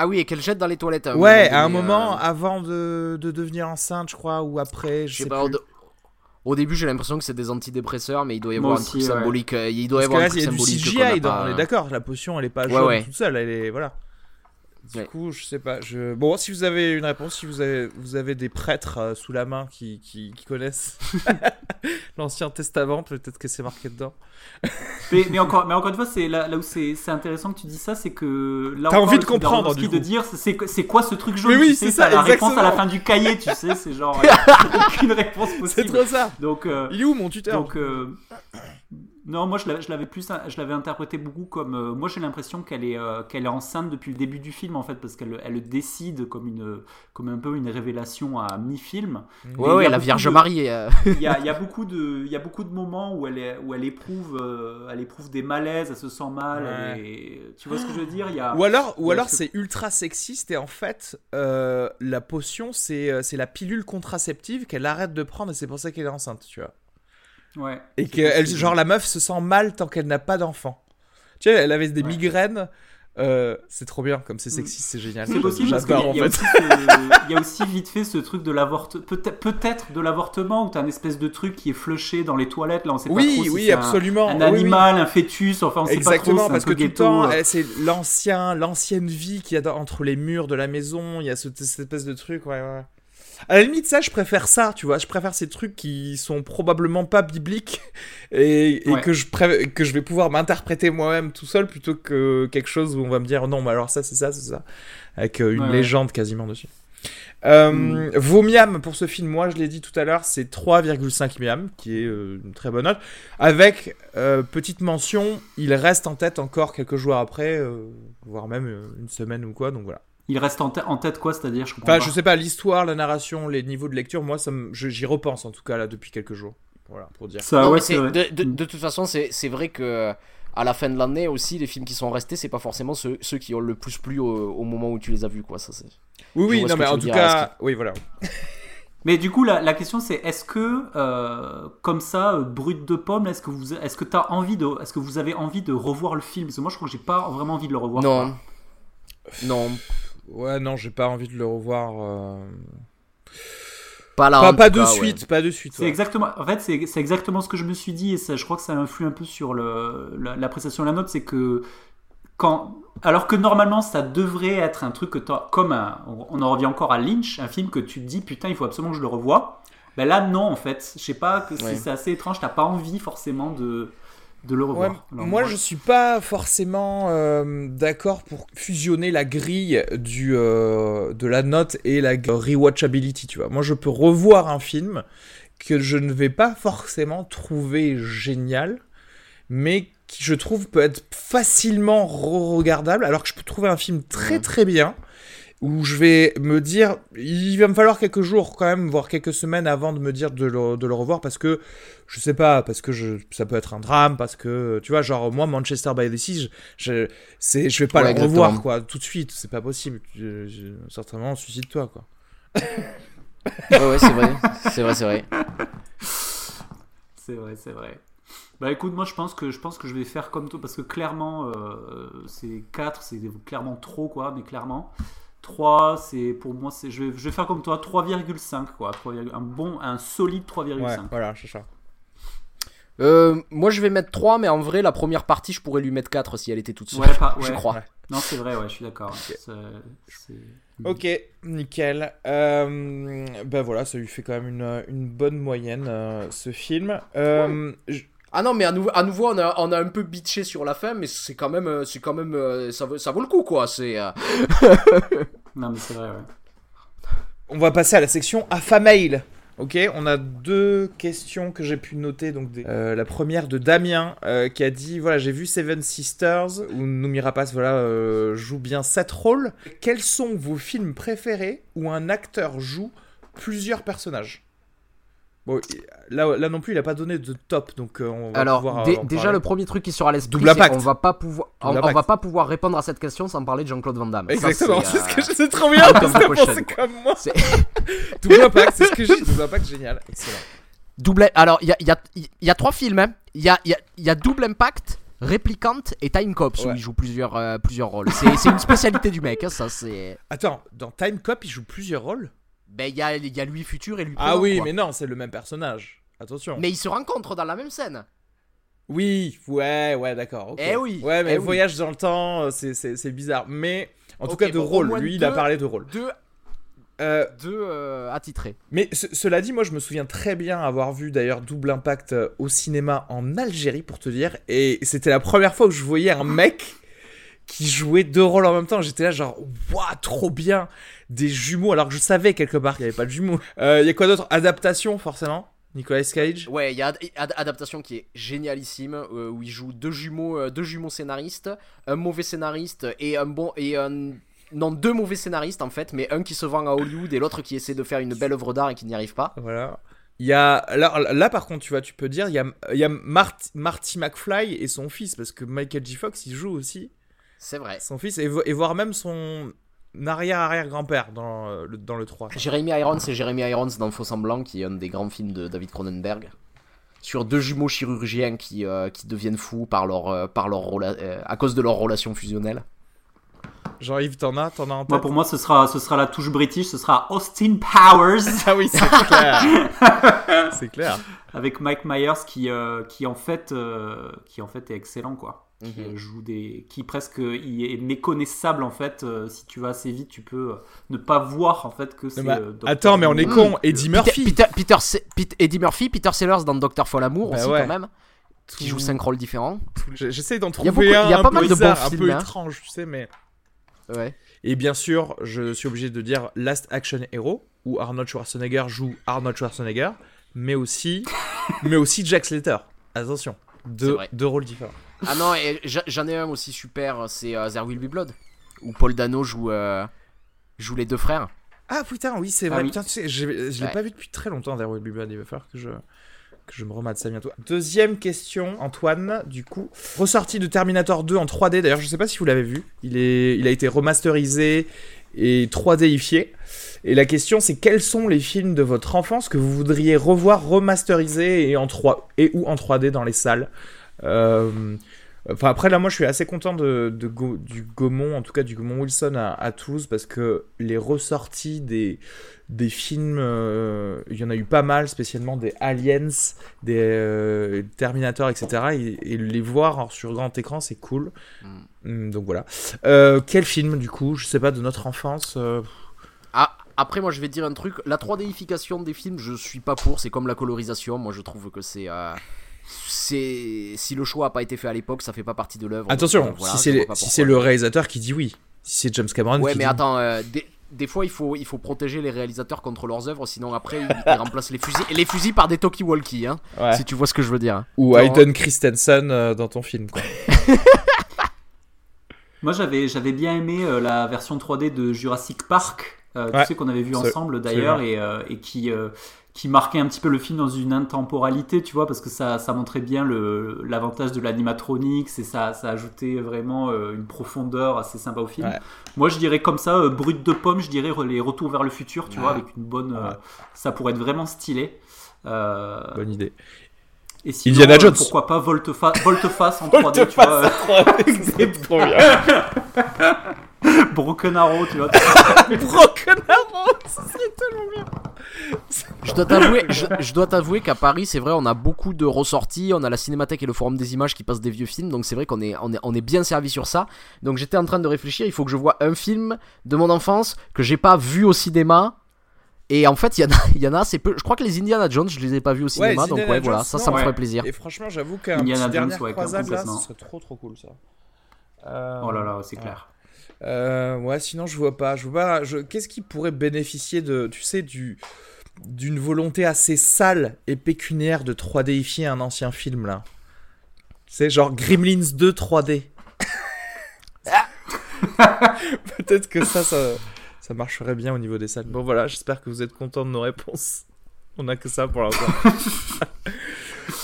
Ah oui, et qu'elle jette dans les toilettes. ouais, à un moment euh, avant de, de, devenir enceinte, je crois, ou après, je sais, pas. Au, début, j'ai l'impression que c'est des antidépresseurs, mais il doit y avoir un truc symbolique. Euh, il doit y avoir un truc symbolique. CGI, on est d'accord, la potion, elle est pas jaune toute seule, elle est voilà. Du coup, je sais pas. Je... Bon, si vous avez une réponse, si vous avez, vous avez des prêtres euh, sous la main qui, qui, connaissent l'Ancien Testament, peut-être que c'est marqué dedans. mais, encore, mais encore une fois, c'est là, là où c'est intéressant que tu dis ça, c'est que là, t'as envie de comprendre, du de dire c'est quoi ce truc jaune. oui, c'est ça. La réponse à la fin du cahier, tu sais, c'est genre aucune réponse possible. C'est trop ça. Donc, euh, il est où mon tuteur? Donc, euh, non, moi je l'avais plus, je l'avais interprété beaucoup comme. Euh, moi j'ai l'impression qu'elle est, euh, qu'elle est enceinte depuis le début du film en fait, parce qu'elle elle décide comme une, comme un peu une révélation à mi-film. Ouais, ouais, la Vierge Marie. Euh. Il y, a, y, a, beaucoup de, il y a beaucoup de moments où elle, est, où elle éprouve, elle éprouve des malaises, elle se sent mal. tu vois ce que je veux dire? Y a, Ou alors, ou alors c'est ultra sexiste et en fait la potion c'est, c'est la pilule contraceptive qu'elle arrête de prendre et c'est pour ça qu'elle est enceinte, tu vois. Et que elle, genre la meuf se sent mal tant qu'elle n'a pas d'enfant. Tu sais, elle avait des migraines. Euh, c'est trop bien, comme c'est sexy, c'est génial. C'est possible parce qu'il y, y, a aussi vite fait ce truc de l'avortement, peut-être peut de l'avortement où t'as un espèce de truc qui est flushé dans les toilettes. Là, on sait oui, pas trop oui, si absolument. Un, animal, un fœtus, enfin on sait Exactement, pas trop. parce que tout le temps, eh, c'est l'ancien, l'ancienne vie qu'il y a entre les murs de la maison. Il y a cette espèce de truc, ouais, ouais. À la limite, ça, je préfère ça, tu vois. Je préfère ces trucs qui sont probablement pas bibliques et, que, je que je vais pouvoir m'interpréter moi-même tout seul plutôt que quelque chose où on va me dire non, mais alors ça, c'est ça, c'est ça. Avec euh, une légende quasiment dessus. Euh, mm. Vos miam pour ce film, moi je l'ai dit tout à l'heure, c'est 3,5 miam, qui est euh, une très bonne note. Avec petite mention, il reste en tête encore quelques jours après, voire même une semaine ou quoi, donc voilà. Il reste en, tête quoi, c'est-à-dire je comprends enfin, Je sais pas, l'histoire, la narration, les niveaux de lecture, moi, ça j'y repense en tout cas là depuis quelques jours. Voilà, pour dire. Ça, ouais, de, de, de, toute façon, c'est vrai que à la fin de l'année aussi, les films qui sont restés, c'est pas forcément ceux, ceux, qui ont le plus plu au, moment où tu les as vus, quoi. Ça, oui, oui, non, mais en tout cas, oui, voilà. Mais du coup, la, la question c'est est-ce que, euh, comme ça, euh, brut de pomme, est-ce que vous, est-ce que as envie de, est-ce que vous avez envie de revoir le film? Parce que moi, je crois que j'ai pas vraiment envie de le revoir. Non. Non. Ouais, non, j'ai pas envie de le revoir. euh, Pas là. Pas, de cas, ouais. suite, pas de suite. C'est exactement, en fait, c'est c'est exactement ce que je me suis dit et ça, je crois que ça influe un peu sur le- la- l'appréciation de la note. C'est que quand, alors que normalement ça devrait être un truc que t'as- comme un, on en revient encore à Lynch, un film que tu te dis putain, il faut absolument que je le revoie. Ben là, non, en fait, je sais pas, que c'est Ouais. c'est assez étrange. T'as pas envie forcément de de le revoir. Moi, je suis pas forcément euh, d'accord pour fusionner la grille du, euh, de la note et la rewatchability, tu vois. Moi, je peux revoir un film que je ne vais pas forcément trouver génial, mais qui, je trouve, peut être facilement re-regardable, alors que je peux trouver un film très très bien, où je vais me dire, il va me falloir quelques jours quand même, voire quelques semaines avant de me dire de le, de le revoir, parce que je sais pas, parce que je, ça peut être un drame, parce que, tu vois, genre, moi, Manchester by the Sea, je, je, c'est, je vais pas Ouais, le revoir, exactement. quoi, tout de suite, c'est pas possible. Je, je- certainement, suicide-toi, quoi. Ouais, ouais, c'est vrai. C'est vrai, c'est vrai. C'est vrai, c'est vrai. Bah écoute, moi je pense que je pense que je vais faire comme toi parce que clairement euh, c'est 4, c'est clairement trop quoi, mais clairement 3 c'est pour moi c'est je vais, je vais faire comme toi 3,5 quoi, 3, un bon un solide 3,5. Ouais, voilà, c'est ça. Euh, moi, je vais mettre 3, mais en vrai, la première partie, je pourrais lui mettre 4 si elle était toute seule. Ouais, pas- je ouais. crois. Ouais. Non, c'est vrai, ouais, je suis d'accord. C'est- c'est- Ok, nickel. Euh, ben voilà, ça lui fait quand même une, une bonne moyenne, euh, ce film. Euh, je- Ah non, mais à, nouveau, à nouveau, on a, on a un peu bitché sur la fin, mais c'est quand même, euh, c'est quand même, euh, ça, vaut, ça vaut le coup, quoi. C'est. euh, Non, mais c'est vrai, ouais. On va passer à la section AFA-mail. Ok, on a deux questions que j'ai pu noter. Donc, des- euh, la première de Damien euh, qui a dit voilà, j'ai vu Seven Sisters où Noomi Rapace voilà euh, joue bien sept rôles. Quels sont vos films préférés où un acteur joue plusieurs personnages? Bon, là, là non plus, il a pas donné de top, donc euh, on va Alors, pouvoir, euh, déjà, parler. le premier truc qui sera à l'esprit, Double c'est impact. on va pas pouvoir, on, on va pas pouvoir répondre à cette question sans parler de Jean-Claude Van Damme. Exactement, c'est, ce euh, que je sais trop bien parce que comme moi. Double impact, c'est ce que j'ai dit. Double impact, génial, excellent. Double. Alors, il y a, il y, a, il y a trois films. hein. Il y, a, il y, a, il y a Double Impact, Replicant et Time Cops où il joue plusieurs, euh, plusieurs rôles. C'est c'est une spécialité du mec, hein, ça. C'est. Attends, dans Time Cop, il joue plusieurs rôles? Ben, il y a, il y a lui futur et lui Ah présent, oui, quoi. mais non, c'est le même personnage. Attention. Mais ils se rencontrent dans la même scène. Oui, ouais, ouais, d'accord. Eh oui, Ouais, mais eh oui. voyage dans le temps, euh, c'est- bizarre. Mais en tout cas, de bon, rôle. Lui, il a parlé de rôle. Deux, Euh, deux euh, attitrés. mais ce- cela dit, moi, je me souviens très bien avoir vu d'ailleurs Double Impact au cinéma en Algérie, pour te dire. Et c'était la première fois que je voyais un mec qui jouait deux rôles en même temps. J'étais là, genre, waouh, trop bien. Des jumeaux, alors que je savais quelque part qu'il n'y avait pas de jumeaux. Euh, Il y a quoi d'autre? Adaptation, forcément. Nicolas Cage. Ouais, il y a ad- ad- adaptation qui est génialissime euh, où il joue deux jumeaux, euh, deux jumeaux scénaristes, un mauvais scénariste et un bon et un non deux mauvais scénaristes en fait, mais un qui se vend à Hollywood et l'autre qui essaie de faire une belle œuvre d'art et qui n'y arrive pas. Voilà. Il y a là, là par contre tu vois tu peux dire il y a, il y a Mart- Marty McFly et son fils parce que Michael J Fox il joue aussi C'est vrai. son fils et, vo- et voire même son arrière arrière grand père dans euh, le dans le 3. Jeremy Irons, c'est Jeremy Irons dans Faux Semblant qui est un des grands films de David Cronenberg. Sur deux jumeaux chirurgiens qui, euh, qui deviennent fous par leur, euh, par leur euh, à cause de leur relation fusionnelle. Jean-Yves t'en as t'en as en tête Moi, pour moi, ce sera, ce sera la touche british, ce sera Austin Powers Ah oui c'est clair c'est clair. avec Mike Myers qui, euh, qui en fait, euh, qui en fait est excellent quoi. Qui Mhm. euh, joue des, qui presque il est méconnaissable en fait. euh, si tu vas assez vite, tu peux euh, ne pas voir en fait que c'est. euh, attends mais on est con Eddie Murphy. Peter, Eddie Murphy, Peter Sellers dans Doctor Folamour Bah aussi ouais. quand même, qui joue cinq rôles différents. J'essaie d'en Il y trouver a beaucoup- il y a pas un mal de bons bizarre, un films, peu hein. étrange tu sais mais Ouais. Et bien sûr, je suis obligé de dire Last Action Hero, où Arnold Schwarzenegger joue Arnold Schwarzenegger, mais aussi, mais aussi Jack Slater. Attention, deux, deux rôles différents. Ah non, et j'en ai un aussi super, c'est euh, There Will Be Blood, où Paul Dano joue, euh, joue les deux frères. Ah putain, oui, c'est Ah vrai. oui. Putain, tu sais, je, je l'ai Ouais. pas vu depuis très longtemps, There Will Be Blood. Il va falloir que je, que je me remate ça bientôt. Deuxième question, Antoine, du coup. Ressorti de Terminator 2 en 3D. D'ailleurs, je sais pas si vous l'avez vu. Il, est, il a été remasterisé et 3Difié. Et la question, c'est quels sont les films de votre enfance que vous voudriez revoir remasterisés et, en 3, et ou en 3D dans les salles? Enfin, après, là, moi, je suis assez content de, de Go- du Gaumont, en tout cas du Gaumont Wilson à, à Toulouse, parce que les ressorties des, des films, euh, il y en a eu pas mal, spécialement des Aliens, des euh, Terminator, etc. Et, et les voir sur grand écran, c'est cool. Mm, Donc voilà. Euh, quel film, du coup Je sais pas, de notre enfance euh, Ah, après, moi, je vais te dire un truc. La 3Dification des films, je suis pas pour. C'est comme la colorisation. Moi, je trouve que c'est. C'est si le choix a pas été fait à l'époque, ça fait pas partie de l'œuvre. Attention, Donc, voilà, si c'est si le réalisateur qui dit oui. Si c'est James Cameron Ouais, qui mais dit attends, euh, des, des fois il faut, il faut protéger les réalisateurs contre leurs œuvres, sinon après ils, ils remplacent les fusils, les fusils par des talkie-walkie, hein, Ouais. si tu vois ce que je veux dire. hein. Ou Dans- Hayden Christensen euh, dans ton film, quoi. Moi, j'avais, j'avais bien aimé euh, la version 3D de Jurassic Park, euh, Ouais. tu sais, qu'on avait vu ensemble d'ailleurs, et, euh, et qui, euh, qui marquait un petit peu le film dans une intemporalité, tu vois, parce que ça, ça montrait bien le, l'avantage de l'animatronics et ça, ça ajoutait vraiment une profondeur assez sympa au film. Ouais. Moi, je dirais comme ça, brut de pomme, je dirais les retours vers le futur, tu Ouais. vois, avec une bonne. ça pourrait être vraiment stylé. Bonne idée. et sinon, Indiana Jones. pourquoi pas Volte-Fa- Volte-Face en 3D, tu vois. c'est trop bien. Broken Arrow, tu vois. Broken Arrow, ça serait tellement bien. Je dois t'avouer, je, je dois t'avouer qu'à Paris, c'est vrai, on a beaucoup de ressorties, on a la Cinémathèque et le Forum des Images qui passent des vieux films, donc c'est vrai qu'on est, on est, on est bien servi sur ça. Donc j'étais en train de réfléchir, il faut que je vois un film de mon enfance que j'ai pas vu au cinéma. Et en fait, il y en a, il y en a assez peu. Je crois que les Indiana Jones, je les ai pas vus au cinéma, donc Indiana ouais, voilà, ça, non, ça me ouais. ferait plaisir. Et franchement, j'avoue qu'un Indiana petit Jones, dernière ouais, croisade là, complètement. ce serait trop trop cool ça. Euh, Oh là là, c'est ouais. clair. Euh, ouais, sinon je vois pas. Je vois pas. Je... Qu'est-ce qui pourrait bénéficier de, tu sais, du d'une volonté assez sale et pécuniaire de 3Difier un ancien film là? C'est genre Gremlins 2 3D. Peut-être que ça, ça, ça marcherait bien au niveau des salles. Bon voilà, j'espère que vous êtes contents de nos réponses. On a que ça pour l'instant.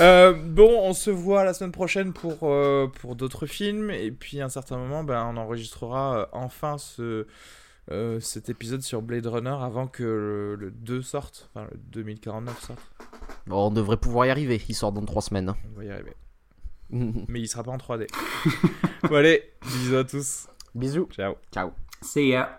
Euh, bon, on se voit la semaine prochaine pour, euh, pour d'autres films. Et puis, à un certain moment, ben, on enregistrera euh, enfin ce, euh, cet épisode sur Blade Runner avant que le, le 2 sorte. Enfin, le 2049 sorte. Bon, on devrait pouvoir y arriver, il sort dans 3 semaines. On va y arriver. Mais il sera pas en 3D. bon, allez, bisous à tous. Bisous. Ciao. Ciao. See ya.